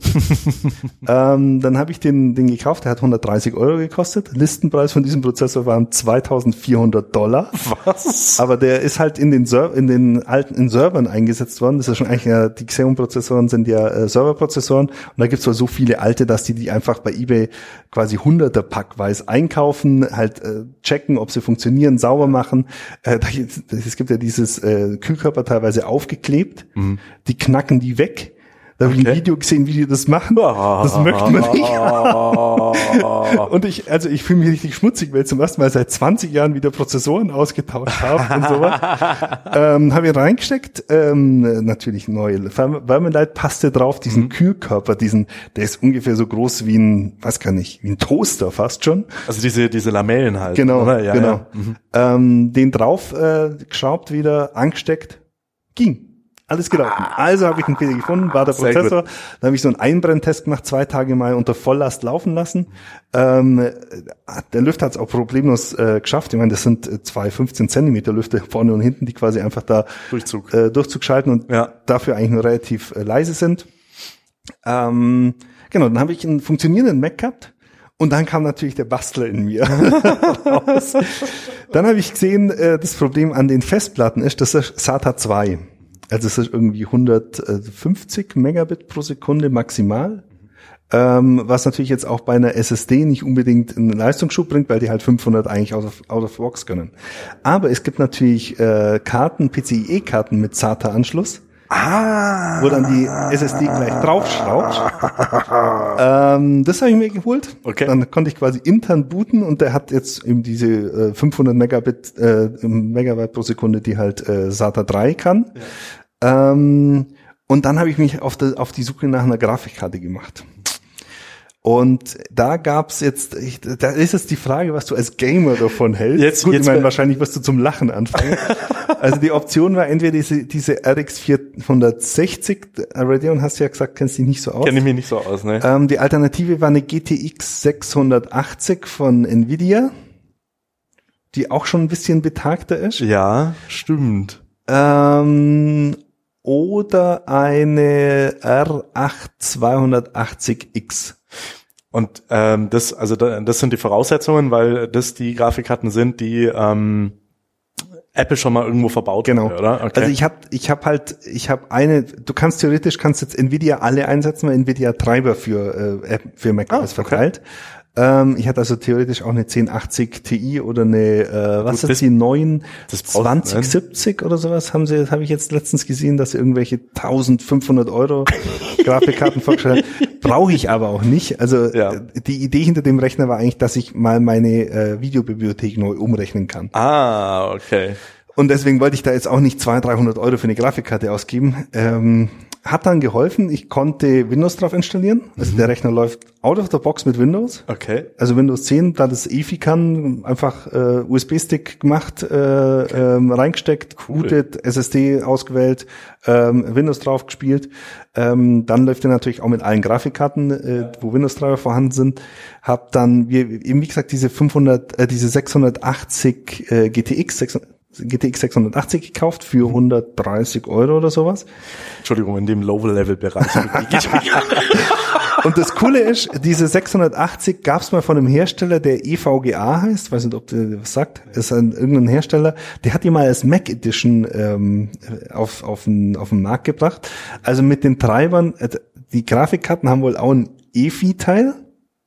ähm, dann habe ich den, den gekauft, der hat 130 Euro gekostet. Listenpreis von diesem Prozessor waren 2400 Dollar. Was? Aber der ist halt in den, Ser in den alten in Servern eingesetzt worden. Das ist schon eigentlich ja, die Xeon-Prozessoren sind ja äh, Serverprozessoren. Und da gibt's wohl so viele alte, dass die die einfach bei eBay quasi hunderter packweise einkaufen, halt äh, checken, ob sie funktionieren, sauber machen. Äh, da, es gibt ja dieses äh, Kühlkörper teilweise aufgeklebt. Die knacken die weg. Da habe ich ein. Video gesehen, wie die das machen. Das möchte man nicht. Und ich, also ich fühle mich richtig schmutzig, weil ich zum ersten Mal seit 20 Jahren wieder Prozessoren ausgetauscht habe und sowas. ähm, habe ich reingesteckt, ähm, natürlich neue Wärme- Wärmeleitpaste drauf, diesen Mhm. Kühlkörper, diesen, der ist ungefähr so groß wie ein, weiß gar nicht, wie ein Toaster fast schon. Also diese, diese Lamellen halt. Genau? Ja, genau. Ja. Mhm. Ähm, den drauf äh, geschraubt wieder, angesteckt, ging. Alles gelaufen. Also habe ich einen Fehler gefunden, war der Sehr Prozessor. Dann habe ich so einen Einbrenntest gemacht, zwei Tage mal unter Volllast laufen lassen. Ähm, der Lüfter hat es auch problemlos äh, geschafft. Ich meine, das sind äh, zwei 15 Zentimeter Lüfter vorne und hinten, die quasi einfach da Durchzug. äh, Durchzug schalten und Ja. dafür eigentlich nur relativ äh, leise sind. Ähm, genau, dann habe ich einen funktionierenden Mac gehabt. Und dann kam natürlich der Bastler in mir raus. Dann habe ich gesehen, äh, das Problem an den Festplatten ist, das ist SATA 2. Also es ist irgendwie 150 Megabit pro Sekunde maximal. Ähm, was natürlich jetzt auch bei einer SSD nicht unbedingt einen Leistungsschub bringt, weil die halt 500 eigentlich out of, out of box können. Aber es gibt natürlich äh, Karten, PCIe-Karten mit SATA-Anschluss Ah. wo dann die SSD gleich draufschraubt. ähm, das habe ich mir geholt. Okay. Dann konnte ich quasi intern booten und der hat jetzt eben diese äh, 500 Megabit äh, Megabyte pro Sekunde, die halt äh, SATA 3 kann. Ähm, und dann habe ich mich auf, die, auf die Suche nach einer Grafikkarte gemacht. Und da gab's jetzt, ich, da ist jetzt die Frage, was du als Gamer davon hältst. Jetzt- Gut, jetzt ich meine, wahrscheinlich wirst du zum Lachen anfangen. also die Option war entweder diese, diese RX 460, Radeon hast du ja gesagt, kennst dich nicht so aus. Kenne ich mich nicht so aus, ne? Ähm, die Alternative war eine GTX 680 von Nvidia, die auch schon ein bisschen betagter ist. Ja, stimmt. Ähm, oder eine R8 280X. Und ähm, das, also da, das sind die Voraussetzungen, weil das die Grafikkarten sind, die ähm, Apple schon mal irgendwo verbaut Genau. oder? Okay. Also ich habe ich hab halt, ich habe eine, du kannst theoretisch, kannst jetzt Nvidia alle einsetzen, weil Nvidia Treiber für, äh, für macOS Ah, okay. verteilt. Ähm, ich hatte also theoretisch auch eine 1080 Ti oder eine, äh, was Gut, ist die neuen das brauchst- 2070 oder sowas haben sie, habe ich jetzt letztens gesehen, dass sie irgendwelche 1500 Euro Grafikkarten vorgestellt haben. Brauche ich aber auch nicht. Also Ja. äh, die Idee hinter dem Rechner war eigentlich, dass ich mal meine äh, Videobibliothek neu umrechnen kann. ah, okay. Und deswegen wollte ich da jetzt auch nicht 200, 300 Euro für eine Grafikkarte ausgeben. Ähm, hat dann geholfen. Ich konnte Windows drauf installieren. Also Mhm. der Rechner läuft out of the box mit Windows. Okay. Also Windows 10, da das EFI kann, einfach äh, USB-Stick gemacht, äh, ähm, reingesteckt, Cool. SSD ausgewählt, ähm, Windows drauf gespielt. Ähm, dann läuft er natürlich auch mit allen Grafikkarten, äh, wo Windows-Treiber vorhanden sind. Hab dann, wie, eben wie gesagt, diese 500, äh, diese 680 äh, GTX, 600, GTX 680 gekauft für 130 Euro oder sowas. Entschuldigung, in dem Low-Level-Bereich. Und das Coole ist, diese 680 gab es mal von einem Hersteller, der EVGA heißt, weiß nicht, ob der was sagt, ist ein irgendein Hersteller, der hat die mal als Mac Edition ähm, auf, auf, den, auf den Markt gebracht. Also mit den Treibern, äh, die Grafikkarten haben wohl auch ein EFI-Teil,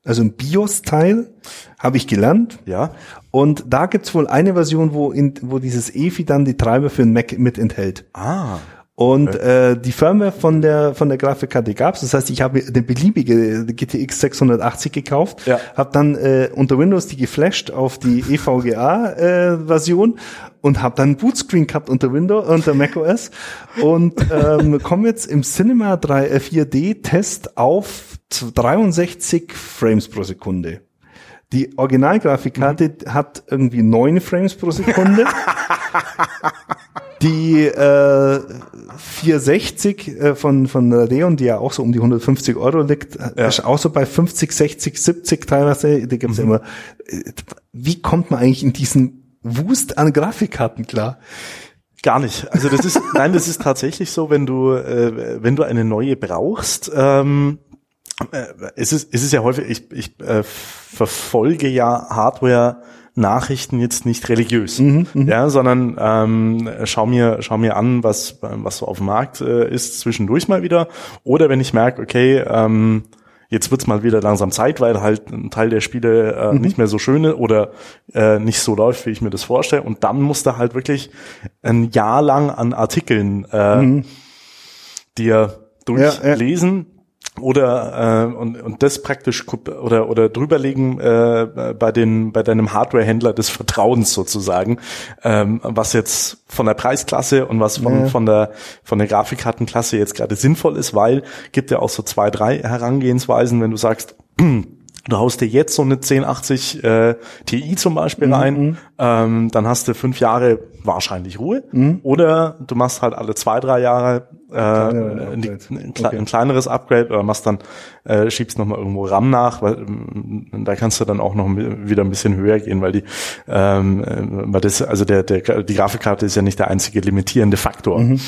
also ein BIOS-Teil, habe ich gelernt. ja. Und da gibt's wohl eine Version, wo, in, wo dieses EFI dann die Treiber für den Mac mit enthält. Ah. Und äh, die Firmware von der von der Grafikkarte gab's. Das heißt, ich habe eine beliebige GTX 680 gekauft, Ja. habe dann äh, unter Windows die geflasht auf die EVGA-Version und habe dann Bootscreen gehabt unter Windows unter macOS und ähm, komme jetzt im Cinema 3 äh, 4D Test auf 63 Frames pro Sekunde. Die Originalgrafikkarte hat irgendwie neun Frames pro Sekunde. Die äh, 460 äh, von von Radeon, die ja auch so um die 150 Euro liegt, Ja. ist auch so bei 50, 60, 70 teilweise. Da gibt's ja immer. äh, Wie kommt man eigentlich in diesen Wust an Grafikkarten klar? Gar nicht. Also das ist, nein, das ist tatsächlich so, wenn du, äh, wenn du eine neue brauchst, ähm, äh, es ist, es ist ja häufig, ich, ich äh, verfolge ja Hardware Nachrichten jetzt nicht religiös, ja, sondern ähm, schau mir schau mir an, was was so auf dem Markt äh, ist zwischendurch mal wieder, oder wenn ich merke, okay, ähm, jetzt wird's mal wieder langsam Zeit, weil halt ein Teil der Spiele äh, nicht mehr so schöne oder äh, nicht so läuft, wie ich mir das vorstelle. Und dann musst du halt wirklich ein Jahr lang an Artikeln äh, dir durchlesen. Oder äh, und, und das praktisch oder oder drüberlegen äh, bei den bei deinem Hardwarehändler des Vertrauens sozusagen, ähm, was jetzt von der Preisklasse und was von Ja. von der von der Grafikkartenklasse jetzt gerade sinnvoll ist, weil gibt ja auch so zwei drei Herangehensweisen, wenn du sagst Du haust dir jetzt so eine 1080 äh, Ti zum Beispiel Mhm, rein, ähm, dann hast du fünf Jahre wahrscheinlich Ruhe. Mhm. Oder du machst halt alle zwei, drei Jahre äh, ein, Upgrade. ein, Okay. ein kleineres Upgrade oder machst dann, äh, schiebst nochmal irgendwo RAM nach, weil ähm, da kannst du dann auch noch wieder ein bisschen höher gehen, weil die, ähm, äh, weil das, also der, der, die Grafikkarte ist ja nicht der einzige limitierende Faktor. Mhm,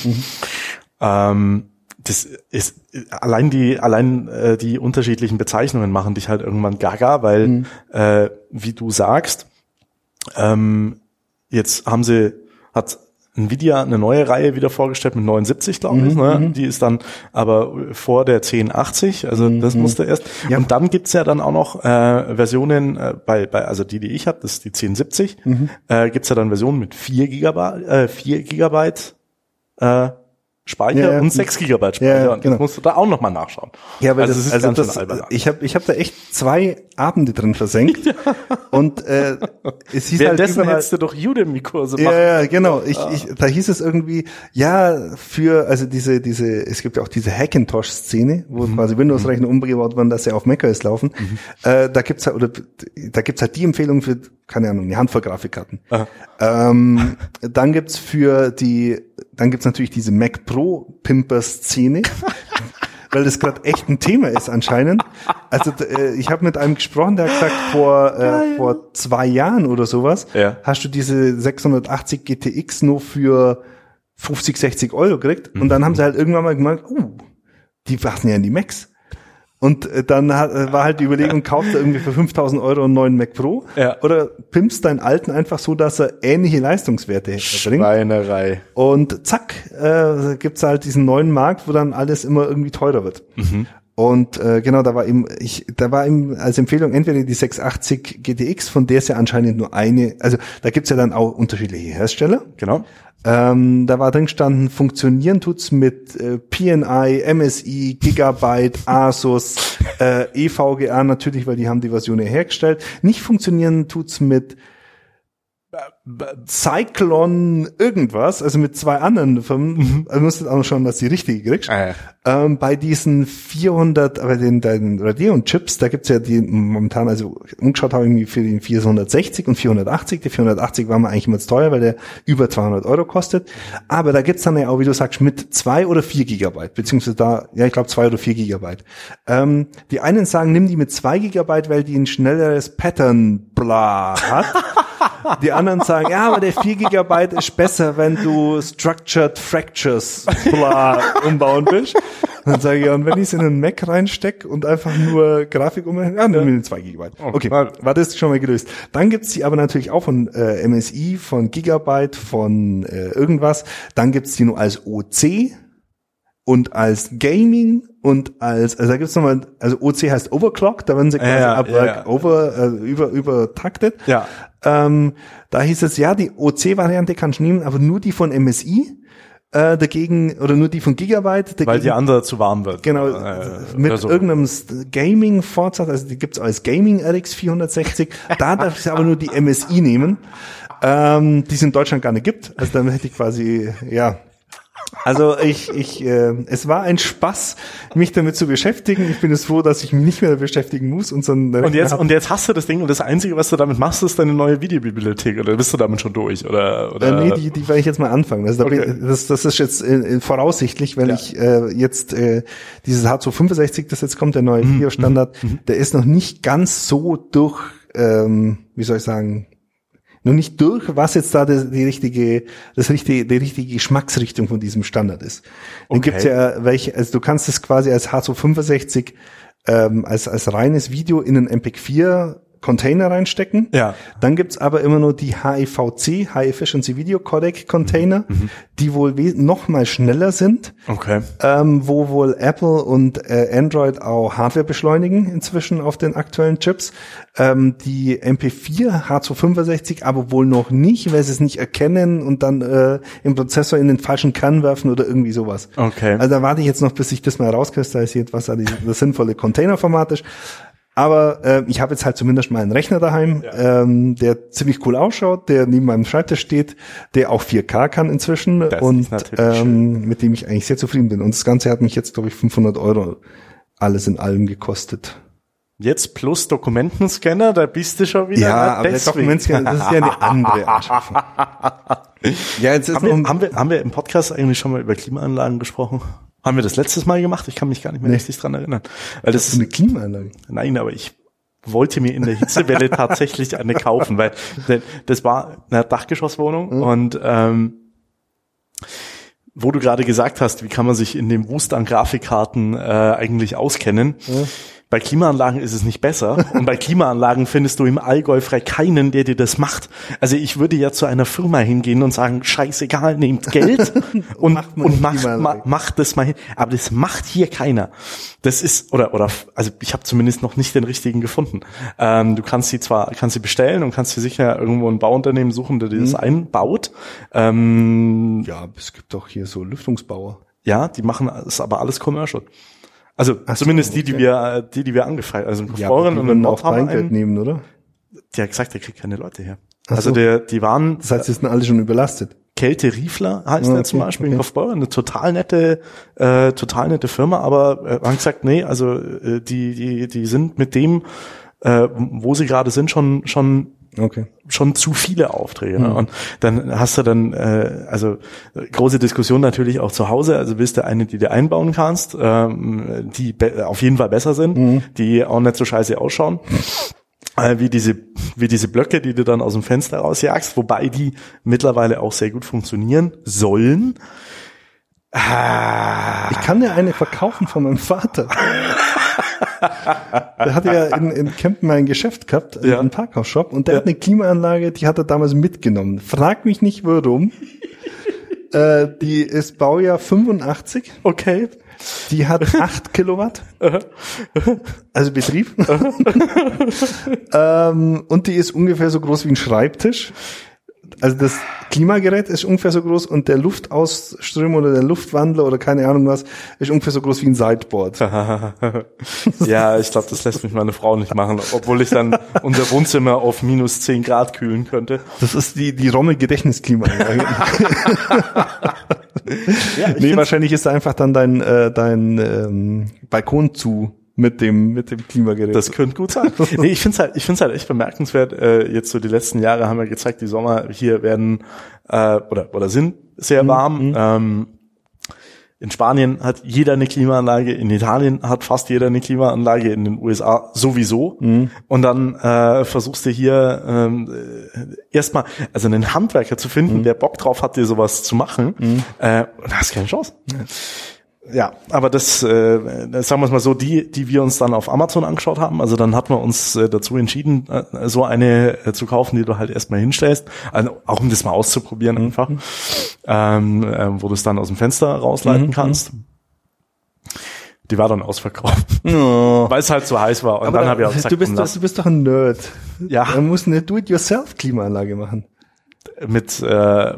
Ähm, das ist allein die allein äh, die unterschiedlichen Bezeichnungen machen dich halt irgendwann gaga, weil Mhm. äh, wie du sagst, ähm, jetzt haben sie hat Nvidia eine neue Reihe wieder vorgestellt mit 79, glaube Mhm, ich. Ne? Die ist dann aber vor der 1080, also das musste erst. Mhm, Ja. Und dann gibt's ja dann auch noch äh, Versionen äh, bei, bei, also die, die ich habe, das ist die 1070, Mhm. äh, gibt's ja dann Versionen mit 4 Gigabyte, äh, 4 Gigabyte äh, Speicher Ja, ja. und 6 Gigabyte Speicher. Ja, ja, genau. das musst du da auch nochmal nachschauen. Ja, weil also das, ist also das, ich habe ich hab da echt zwei Abende drin versenkt und äh, es hieß halt Währenddessen überall, hättest du doch Udemy-Kurse machen. ja, ja, genau. Ich, ich, da hieß es irgendwie, ja, für, also diese, diese, es gibt ja auch diese Hackintosh-Szene, wo Mhm. quasi Windows-Rechner umgebaut werden, dass sie auf macOS laufen. Äh, da gibt's halt, oder da gibt's halt die Empfehlung für, keine Ahnung, eine Handvoll Grafikkarten. Ähm, dann gibt's für die, dann gibt's natürlich diese Mac Pro Pimper-Szene. weil das gerade echt ein Thema ist anscheinend. Also äh, ich habe mit einem gesprochen, der hat gesagt, vor, äh, vor zwei Jahren oder sowas Ja. hast du diese 680 GTX nur für 50, 60 Euro gekriegt. Und dann haben sie halt irgendwann mal gemerkt, uh, die passen ja in die Macs. Und äh, dann hat, äh, war halt die Überlegung, kaufst du irgendwie für 5000 Euro einen neuen Mac Pro Ja. oder pimpst deinen alten einfach so, dass er ähnliche Leistungswerte bringt. Schweinerei. Und zack, äh, gibt's halt diesen neuen Markt, wo dann alles immer irgendwie teurer wird. Und äh, genau, da war eben, ich, da war eben als Empfehlung entweder die 680 GTX, von der es ja anscheinend nur eine, also da gibt's ja dann auch unterschiedliche Hersteller. Genau. Ähm, da war drin gestanden, funktionieren tut's mit äh, PNI, MSI, Gigabyte, Asus, äh, EVGA natürlich, weil die haben die Version hergestellt. Nicht funktionieren tut's mit Cyclone irgendwas, also mit zwei anderen Firmen. Also musst du auch noch schauen, dass du die richtige kriegst. Ah, ja. Ähm, bei diesen 400, aber den, den Radeon-Chips, da gibt's ja die momentan, also umgeschaut habe ich mich für den 460 und 480. Der 480 war mir eigentlich immer zu teuer, weil der über 200 Euro kostet. Aber da gibt's dann ja auch, wie du sagst, mit zwei oder vier Gigabyte, beziehungsweise da, ja, ich glaube zwei oder vier Gigabyte. Ähm, die einen sagen, nimm die mit zwei Gigabyte, weil die ein schnelleres Pattern bla hat. Die anderen sagen, ja, aber der 4 Gigabyte ist besser, wenn du Structured Fractures bla umbauen willst. Und dann sage ich, ja, und wenn ich es in einen Mac reinstecke und einfach nur Grafik umrechne, ja, dann mit 2 Gigabyte. Okay, war das schon mal gelöst. Dann gibt's die aber natürlich auch von äh, MSI, von Gigabyte, von äh, irgendwas. Dann gibt's die nur als OC und als Gaming und als, also da gibt's nochmal, also OC heißt Overclock, da werden sie quasi Ja, ab ja, ja. over, äh, über, übertaktet. Ja. Ähm, da hieß es, ja, die OC-Variante kannst du nehmen, aber nur die von MSI äh, dagegen, oder nur die von Gigabyte. Dagegen, Weil die andere zu warm wird. Genau, Äh, mit so. irgendeinem Gaming-Vorzeit, also die gibt's als Gaming RX 460, da darf ich aber nur die MSI nehmen, ähm, die es in Deutschland gar nicht gibt. Also dann hätte ich quasi, ja. Also ich, ich, äh, es war ein Spaß, mich damit zu beschäftigen. Ich bin jetzt froh, dass ich mich nicht mehr beschäftigen muss. Und, so einen Und jetzt, hab. und jetzt hast du das Ding und das Einzige, was du damit machst, ist deine neue Videobibliothek oder bist du damit schon durch? Oder, oder? Äh, nee, die, die werde ich jetzt mal anfangen. Also da Okay. das, das ist jetzt äh, äh, voraussichtlich, wenn Ja. ich äh, jetzt äh, dieses H265, das jetzt kommt, der neue Mhm. Videostandard, der ist noch nicht ganz so durch, ähm, wie soll ich sagen, noch nicht durch, was jetzt da die, die richtige, das richtige, die richtige Geschmacksrichtung von diesem Standard ist. Dann Okay. gibt's ja welche, also du kannst es quasi als H265 ähm, als als reines Video in einen MPEG-4 Container reinstecken. Ja. Dann gibt's aber immer nur die HEVC, High Efficiency Video Codec Container, die wohl noch mal schneller sind, Okay. ähm, wo wohl Apple und äh, Android auch Hardware beschleunigen inzwischen auf den aktuellen Chips. Ähm, die MP4 H265 aber wohl noch nicht, weil sie es nicht erkennen und dann äh, im Prozessor in den falschen Kern werfen oder irgendwie sowas. Okay. Also da warte ich jetzt noch, bis sich das mal rauskristallisiert, was da die, das sinnvolle Containerformat ist. Aber äh, ich habe jetzt halt zumindest mal einen Rechner daheim, ähm, der ziemlich cool ausschaut, der neben meinem Schreibtisch steht, der auch 4K kann inzwischen Das und ähm, mit dem ich eigentlich sehr zufrieden bin. Und das Ganze hat mich jetzt, glaube ich, 500 Euro alles in allem gekostet. Jetzt plus Dokumentenscanner, da bist du schon wieder. Ja, aber der Dokumentenscanner, das ist ja eine andere Anschaffung. ja, jetzt ist haben, wir, haben, wir, haben wir im Podcast eigentlich schon mal über Klimaanlagen gesprochen? Haben wir das letztes Mal gemacht? Ich kann mich gar nicht mehr nee. richtig dran erinnern. Weil das, das ist eine Klimaanlage. Nein, aber ich wollte mir in der Hitzewelle tatsächlich eine kaufen, weil das war eine Dachgeschosswohnung mhm. und ähm, wo du gerade gesagt hast, wie kann man sich in dem Wust an Grafikkarten äh, eigentlich auskennen? Mhm. Bei Klimaanlagen ist es nicht besser. Und bei Klimaanlagen findest du im Allgäu frei keinen, der dir das macht. Also ich würde ja zu einer Firma hingehen und sagen, scheißegal, nehmt Geld und, macht, und macht, ma, macht das mal hin. Aber das macht hier keiner. Das ist, oder, oder, also ich habe zumindest noch nicht den richtigen gefunden. Ähm, du kannst sie zwar, kannst sie bestellen und kannst dir sicher irgendwo ein Bauunternehmen suchen, der dir das mhm. einbaut. Ähm, ja, es gibt doch hier so Lüftungsbauer. Ja, die machen es aber alles commercial. Also Ach zumindest so, okay. die, die wir, die, die wir angefeiert, also ja, Foren und dann auch Beingeld nehmen, oder? Der hat gesagt, der kriegt keine Leute her. Ach also so. der, die waren. Das heißt, die sind alle schon überlastet. Kälte Riefler heißt ah, der zum Beispiel okay. in Kaufbeuren, eine total nette, äh, total nette Firma, aber äh, haben gesagt, nee, also äh, die, die, die sind mit dem, äh, wo sie gerade sind, schon schon Okay. Schon zu viele Aufträge. Ne? Mhm. Und dann hast du dann, äh, also große Diskussion natürlich auch zu Hause. Also bist du eine, die du einbauen kannst, ähm, die auf jeden Fall besser sind, mhm. die auch nicht so scheiße ausschauen. Äh, wie diese, wie diese Blöcke, die du dann aus dem Fenster rausjagst, wobei die mittlerweile auch sehr gut funktionieren sollen. Ich kann dir eine verkaufen von meinem Vater. der hatte ja in, in Kempten mal ein Geschäft gehabt, ja. einen Parkhausshop, und der ja. hat eine Klimaanlage, die hat er damals mitgenommen. Frag mich nicht warum. äh, die ist Baujahr 85. Okay. Die hat 8 Kilowatt. also Betrieb. ähm, und die ist ungefähr so groß wie ein Schreibtisch also das Klimagerät ist ungefähr so groß und der Luftausström oder der Luftwandler oder keine Ahnung was ist ungefähr so groß wie ein Sideboard. ja, ich glaube, das lässt mich meine Frau nicht machen, obwohl ich dann unser Wohnzimmer auf minus zehn Grad kühlen könnte. Das ist die, die Rommel Gedächtnisklimaanlage. ja, nee, wahrscheinlich ist einfach dann dein, äh, dein ähm, Balkon zu mit dem mit dem Klimagerät. Das könnte gut sein. nee, ich finde es halt ich finde halt echt bemerkenswert. Äh, jetzt so die letzten Jahre haben wir gezeigt, die Sommer hier werden äh, oder oder sind sehr mhm, warm. Mhm. Ähm, in Spanien hat jeder eine Klimaanlage, in Italien hat fast jeder eine Klimaanlage, in den USA sowieso. Mhm. Und dann äh, versuchst du hier ähm, äh, erstmal, also einen Handwerker zu finden, mhm. der Bock drauf hat, dir sowas zu machen, mhm. äh, und hast keine Chance. Ja. Ja, aber das, äh, sagen wir es mal so, die, die wir uns dann auf Amazon angeschaut haben, also dann hatten wir uns äh, dazu entschieden, äh, so eine äh, zu kaufen, die du halt erstmal hinstellst, also auch um das mal auszuprobieren mhm. einfach, ähm, äh, wo du es dann aus dem Fenster rausleiten mhm. kannst. Die war dann ausverkauft, oh. weil es halt so heiß war. Und aber dann habe ich auch gesagt, du bist, doch, du bist doch ein Nerd. Ja. Du musst eine Do-it-yourself-Klimaanlage machen mit äh,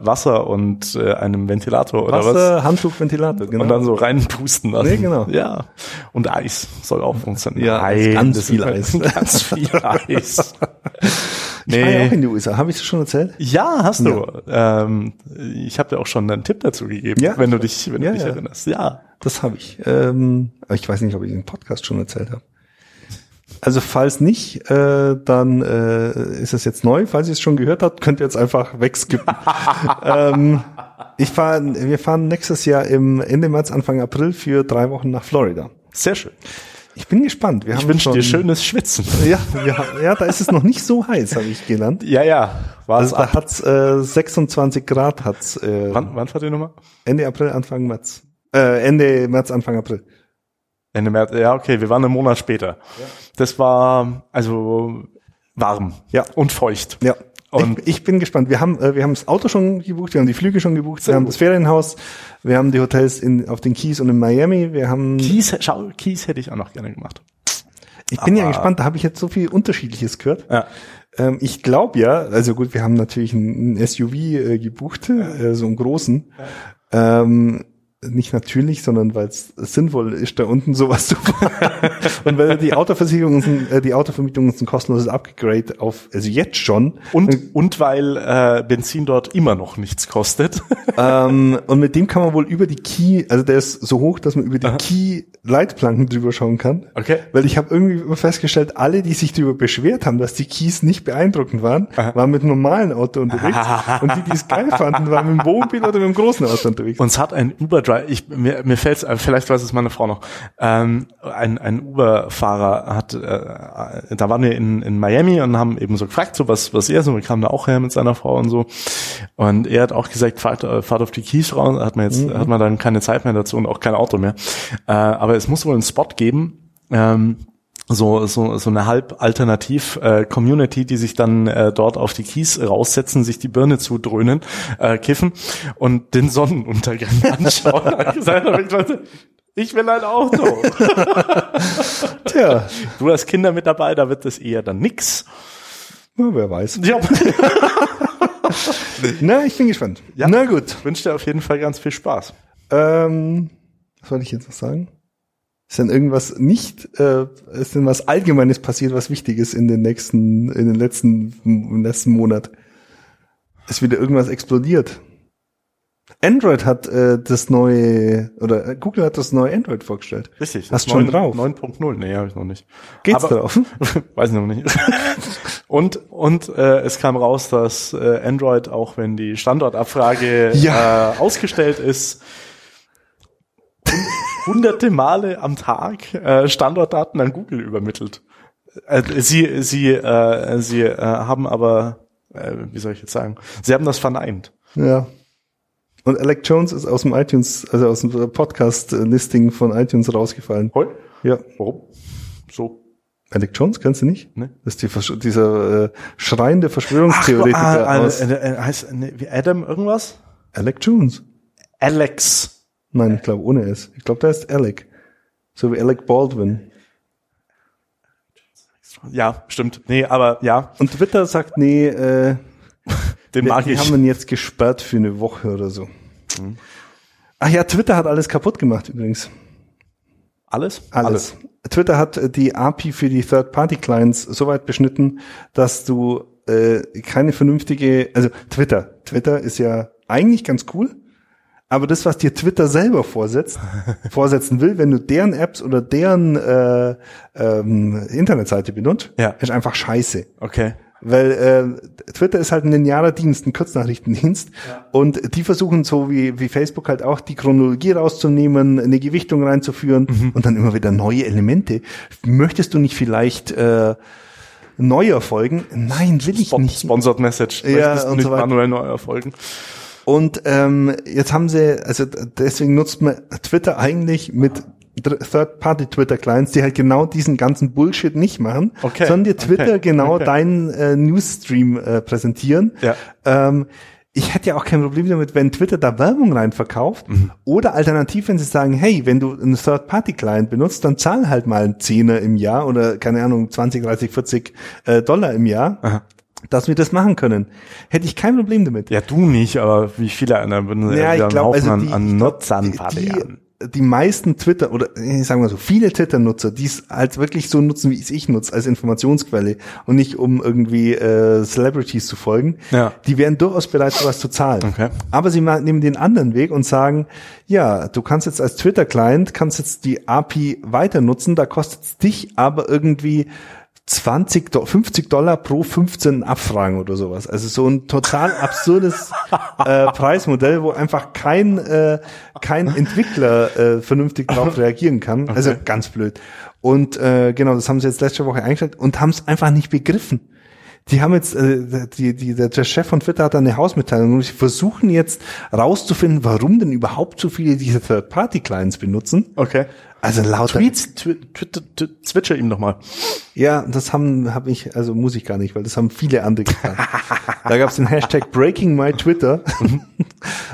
Wasser und äh, einem Ventilator oder Wasser, was? Wasser, Handtuch, Ventilator, genau. Und dann so reinpusten lassen. Nee, genau. Ja. Und Eis soll auch funktionieren. Ja, Nein, ganz viel Eis. ganz viel Eis. nee. Ich war ja auch in die USA. Habe ich das schon erzählt? Ja, hast du. Ja. Ähm, ich habe dir auch schon einen Tipp dazu gegeben, ja, wenn du dich, wenn ja, du dich erinnerst. Ja. Das habe ich. Ähm, ich weiß nicht, ob ich den Podcast schon erzählt habe. Also falls nicht, äh, dann äh, ist es jetzt neu. Falls ihr es schon gehört habt, könnt ihr jetzt einfach wegskippen. ähm, ich fahr, wir fahren nächstes Jahr im Ende März, Anfang April für drei Wochen nach Florida. Sehr schön. Ich bin gespannt. Wir ich wünsche dir schönes Schwitzen. Ja, wir, ja, da ist es noch nicht so heiß, habe ich gelernt. Ja, ja. War also da hat's äh, 26 Grad. Hat's, äh, wann, wann war die Nummer? Ende April, Anfang März. Äh, Ende März, Anfang April. Ende März, ja, okay, wir waren einen Monat später. Ja. Das war also warm ja. und feucht. Ja. Und ich, ich bin gespannt. Wir haben, äh, wir haben das Auto schon gebucht, wir haben die Flüge schon gebucht, wir haben das Ferienhaus, wir haben die Hotels in, auf den Keys und in Miami, wir haben. Keys, schau, Keys hätte ich auch noch gerne gemacht. Ich bin ja gespannt, da habe ich jetzt so viel Unterschiedliches gehört. Ja. Ähm, ich glaube ja, also gut, wir haben natürlich ein, ein SUV äh, gebucht, äh, so einen großen. Ja. Ähm, nicht natürlich, sondern weil es sinnvoll ist, da unten sowas zu fahren. und weil die Autoversicherung ist ein, äh, die Autovermietung ist ein kostenloses Upgrade auf, also jetzt schon. Und, und weil äh, Benzin dort immer noch nichts kostet. ähm, und mit dem kann man wohl über die Key, also der ist so hoch, dass man über die Aha. Key Leitplanken drüber schauen kann. Okay. Weil ich habe irgendwie festgestellt, alle, die sich darüber beschwert haben, dass die Keys nicht beeindruckend waren, Aha. waren mit einem normalen Auto unterwegs. und die, die es geil fanden, waren mit dem Wohnmobil oder mit dem großen Auto unterwegs. Uns hat ein Uber-Driver, ich, mir, mir fällt vielleicht weiß es meine Frau noch, ähm, ein, ein Uber-Fahrer hat, äh, da waren wir in, in Miami und haben eben so gefragt, so was, was er so, wir kamen da auch her mit seiner Frau und so. Und er hat auch gesagt, fahrt, äh, fahrt auf die Keys raus, hat man jetzt, mhm. hat man dann keine Zeit mehr dazu und auch kein Auto mehr. Äh, aber es muss wohl einen Spot geben, ähm, so so so eine halb alternativ äh, Community, die sich dann äh, dort auf die Kies raussetzen, sich die Birne zudröhnen, äh, kiffen und den Sonnenuntergang anschauen. ich will ein Auto. Tja, du hast Kinder mit dabei, da wird das eher dann nix. Na, wer weiß. Ja. Na, ich bin gespannt. Ja. Na gut. Ich wünsche dir auf jeden Fall ganz viel Spaß. Ähm, was soll ich jetzt noch sagen? Ist denn irgendwas nicht, äh, ist denn was Allgemeines passiert, was wichtig ist in den nächsten, in den letzten, im letzten Monat? Ist wieder irgendwas explodiert? Android hat äh, das neue, oder Google hat das neue Android vorgestellt. Richtig. Hast du schon drauf? 9.0, nee, habe ich noch nicht. Geht's Aber, drauf? weiß ich noch nicht. und und äh, es kam raus, dass äh, Android, auch wenn die Standortabfrage ja. äh, ausgestellt ist, hunderte Male am Tag äh, Standortdaten an Google übermittelt. Äh, sie sie äh, sie äh, haben aber äh, wie soll ich jetzt sagen? Sie haben das verneint. Ja. Und Alec Jones ist aus dem iTunes, also aus dem Podcast-Listing von iTunes rausgefallen. Heu? Ja. Warum? So. Alec Jones, kennst du nicht? Nee. Das ist die, dieser äh, schreiende Verschwörungstheoretiker Ach, ah, aus. Äh, äh, heißt ne, wie Adam irgendwas? Alec Jones. Alex. Nein, ich glaube ohne S. Ich glaube, da ist Alec. So wie Alec Baldwin. Ja, stimmt. Nee, aber ja. Und Twitter sagt, nee, äh, den mag wir, ich. Die haben ihn jetzt gesperrt für eine Woche oder so. Mhm. Ach ja, Twitter hat alles kaputt gemacht übrigens. Alles? Alles. alles. Twitter hat die API für die Third-Party-Clients so weit beschnitten, dass du äh, keine vernünftige, also Twitter, Twitter ist ja eigentlich ganz cool, aber das, was dir Twitter selber vorsetzt, vorsetzen will, wenn du deren Apps oder deren äh, ähm, Internetseite benutzt, ja. ist einfach scheiße. Okay. Weil äh, Twitter ist halt ein linearer Dienst, ein Kurznachrichtendienst. Ja. Und die versuchen so wie, wie Facebook halt auch die Chronologie rauszunehmen, eine Gewichtung reinzuführen mhm. und dann immer wieder neue Elemente. Möchtest du nicht vielleicht äh, neuer folgen? Nein, will ich Spot, nicht. Sponsored Message. Ja, Möchtest du nicht so manuell neuer folgen? Und ähm, jetzt haben sie, also deswegen nutzt man Twitter eigentlich mit Third-Party-Twitter-Clients, die halt genau diesen ganzen Bullshit nicht machen, okay. sondern dir Twitter okay. genau okay. deinen äh, Newsstream äh, präsentieren. Ja. Ähm, ich hätte ja auch kein Problem damit, wenn Twitter da Werbung rein verkauft. Mhm. Oder alternativ, wenn sie sagen, hey, wenn du einen Third-Party-Client benutzt, dann zahl halt mal einen Zehner im Jahr oder keine Ahnung, 20, 30, 40 äh, Dollar im Jahr. Aha dass wir das machen können. Hätte ich kein Problem damit. Ja, du nicht, aber wie viele andere würden ja, ich glaub, also die, an, Nutzern die, die, die meisten Twitter oder ich sage mal so viele Twitter-Nutzer, die es halt wirklich so nutzen, wie es ich nutze, als Informationsquelle und nicht um irgendwie äh, Celebrities zu folgen, ja. die wären durchaus bereit, sowas zu zahlen. Okay. Aber sie nehmen den anderen Weg und sagen, ja, du kannst jetzt als Twitter-Client, kannst jetzt die API weiter nutzen, da kostet es dich aber irgendwie 20, 50 Dollar pro 15 Abfragen oder sowas. Also so ein total absurdes äh, Preismodell, wo einfach kein, äh, kein Entwickler äh, vernünftig darauf reagieren kann. Also okay. ganz blöd. Und äh, genau, das haben sie jetzt letzte Woche eingestellt und haben es einfach nicht begriffen. Die haben jetzt, äh, die, die, der Chef von Twitter hat da eine Hausmitteilung und sie versuchen jetzt rauszufinden, warum denn überhaupt so viele diese Third-Party-Clients benutzen. Okay. Also lauter. Tweets, tw tw tw zwitscher ihm nochmal. Ja, das haben habe ich, also muss ich gar nicht, weil das haben viele andere getan. da gab es den Hashtag Breaking My Twitter.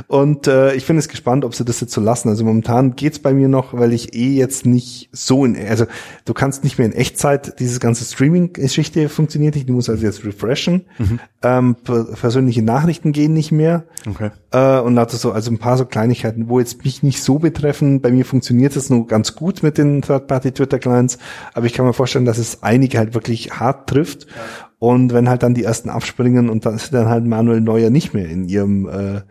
und äh, ich bin jetzt gespannt, ob sie das jetzt so lassen. Also momentan geht's bei mir noch, weil ich eh jetzt nicht so in, also du kannst nicht mehr in Echtzeit, dieses ganze Streaming-Geschichte funktioniert nicht, du musst also jetzt refreshen. Mhm. Ähm, persönliche Nachrichten gehen nicht mehr. Okay. Äh, und hatte so, also ein paar so Kleinigkeiten, wo jetzt mich nicht so betreffen. Bei mir funktioniert es nur ganz gut mit den Third-Party-Twitter-Clients, aber ich kann mir vorstellen, dass es einige halt wirklich hart trifft. Ja. Und wenn halt dann die ersten abspringen und dann ist dann halt Manuel Neuer nicht mehr in ihrem äh,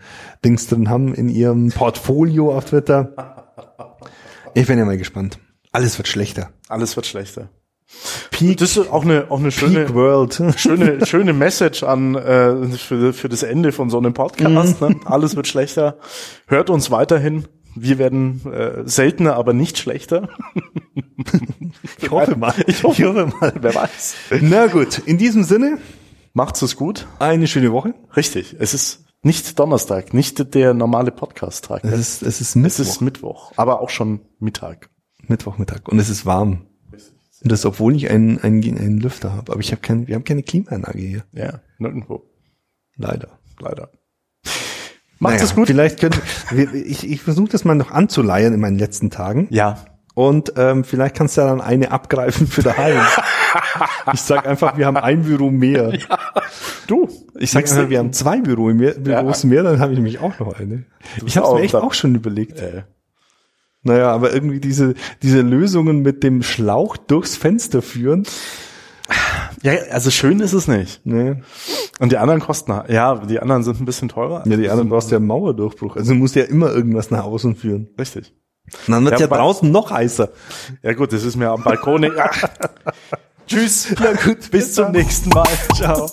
Dings drin haben, in ihrem Portfolio auf Twitter. Ich bin ja mal gespannt. Alles wird schlechter. Alles wird schlechter. Peak, das ist auch eine auch eine schöne schöne schöne Message an äh, für für das Ende von so einem Podcast. Mhm. Ne? Alles wird schlechter. Hört uns weiterhin. Wir werden äh, seltener, aber nicht schlechter. ich hoffe mal. Ich hoffe, ich hoffe mal. Wer weiß. Na gut. In diesem Sinne macht's es gut. Eine schöne Woche. Richtig. Es ist nicht Donnerstag, nicht der normale Podcast-Tag. Es ist, es ist Mittwoch. Es ist Mittwoch, aber auch schon Mittag. Mittwochmittag. Und es ist warm. Und das, obwohl ich einen, einen, einen Lüfter habe. Aber ich habe kein, wir haben keine Klimaanlage hier. Ja, nirgendwo. Leider. Leider. Macht naja, es gut. Vielleicht könnte, ich, ich versuche das mal noch anzuleiern in meinen letzten Tagen. Ja. Und ähm, vielleicht kannst du ja dann eine abgreifen für daheim. ich sag einfach, wir haben ein Büro mehr. Ja. Du, ich sag einfach, wir haben zwei Büro mehr, Büros ja. mehr, dann habe ich nämlich auch noch eine. Du ich habe mir echt auch schon überlegt. Äh. Naja, aber irgendwie diese, diese Lösungen mit dem Schlauch durchs Fenster führen. Ja, also schön ist es nicht. Nee. Und die anderen kosten, ja, die anderen sind ein bisschen teurer. Ja, die anderen brauchst ja Mauerdurchbruch. Also du musst ja immer irgendwas nach außen führen. Richtig. Und dann wird ja, ja draußen noch heißer. Ja gut, das ist mir am Balkon. Tschüss. Na gut, bis zum nächsten Mal. Ciao.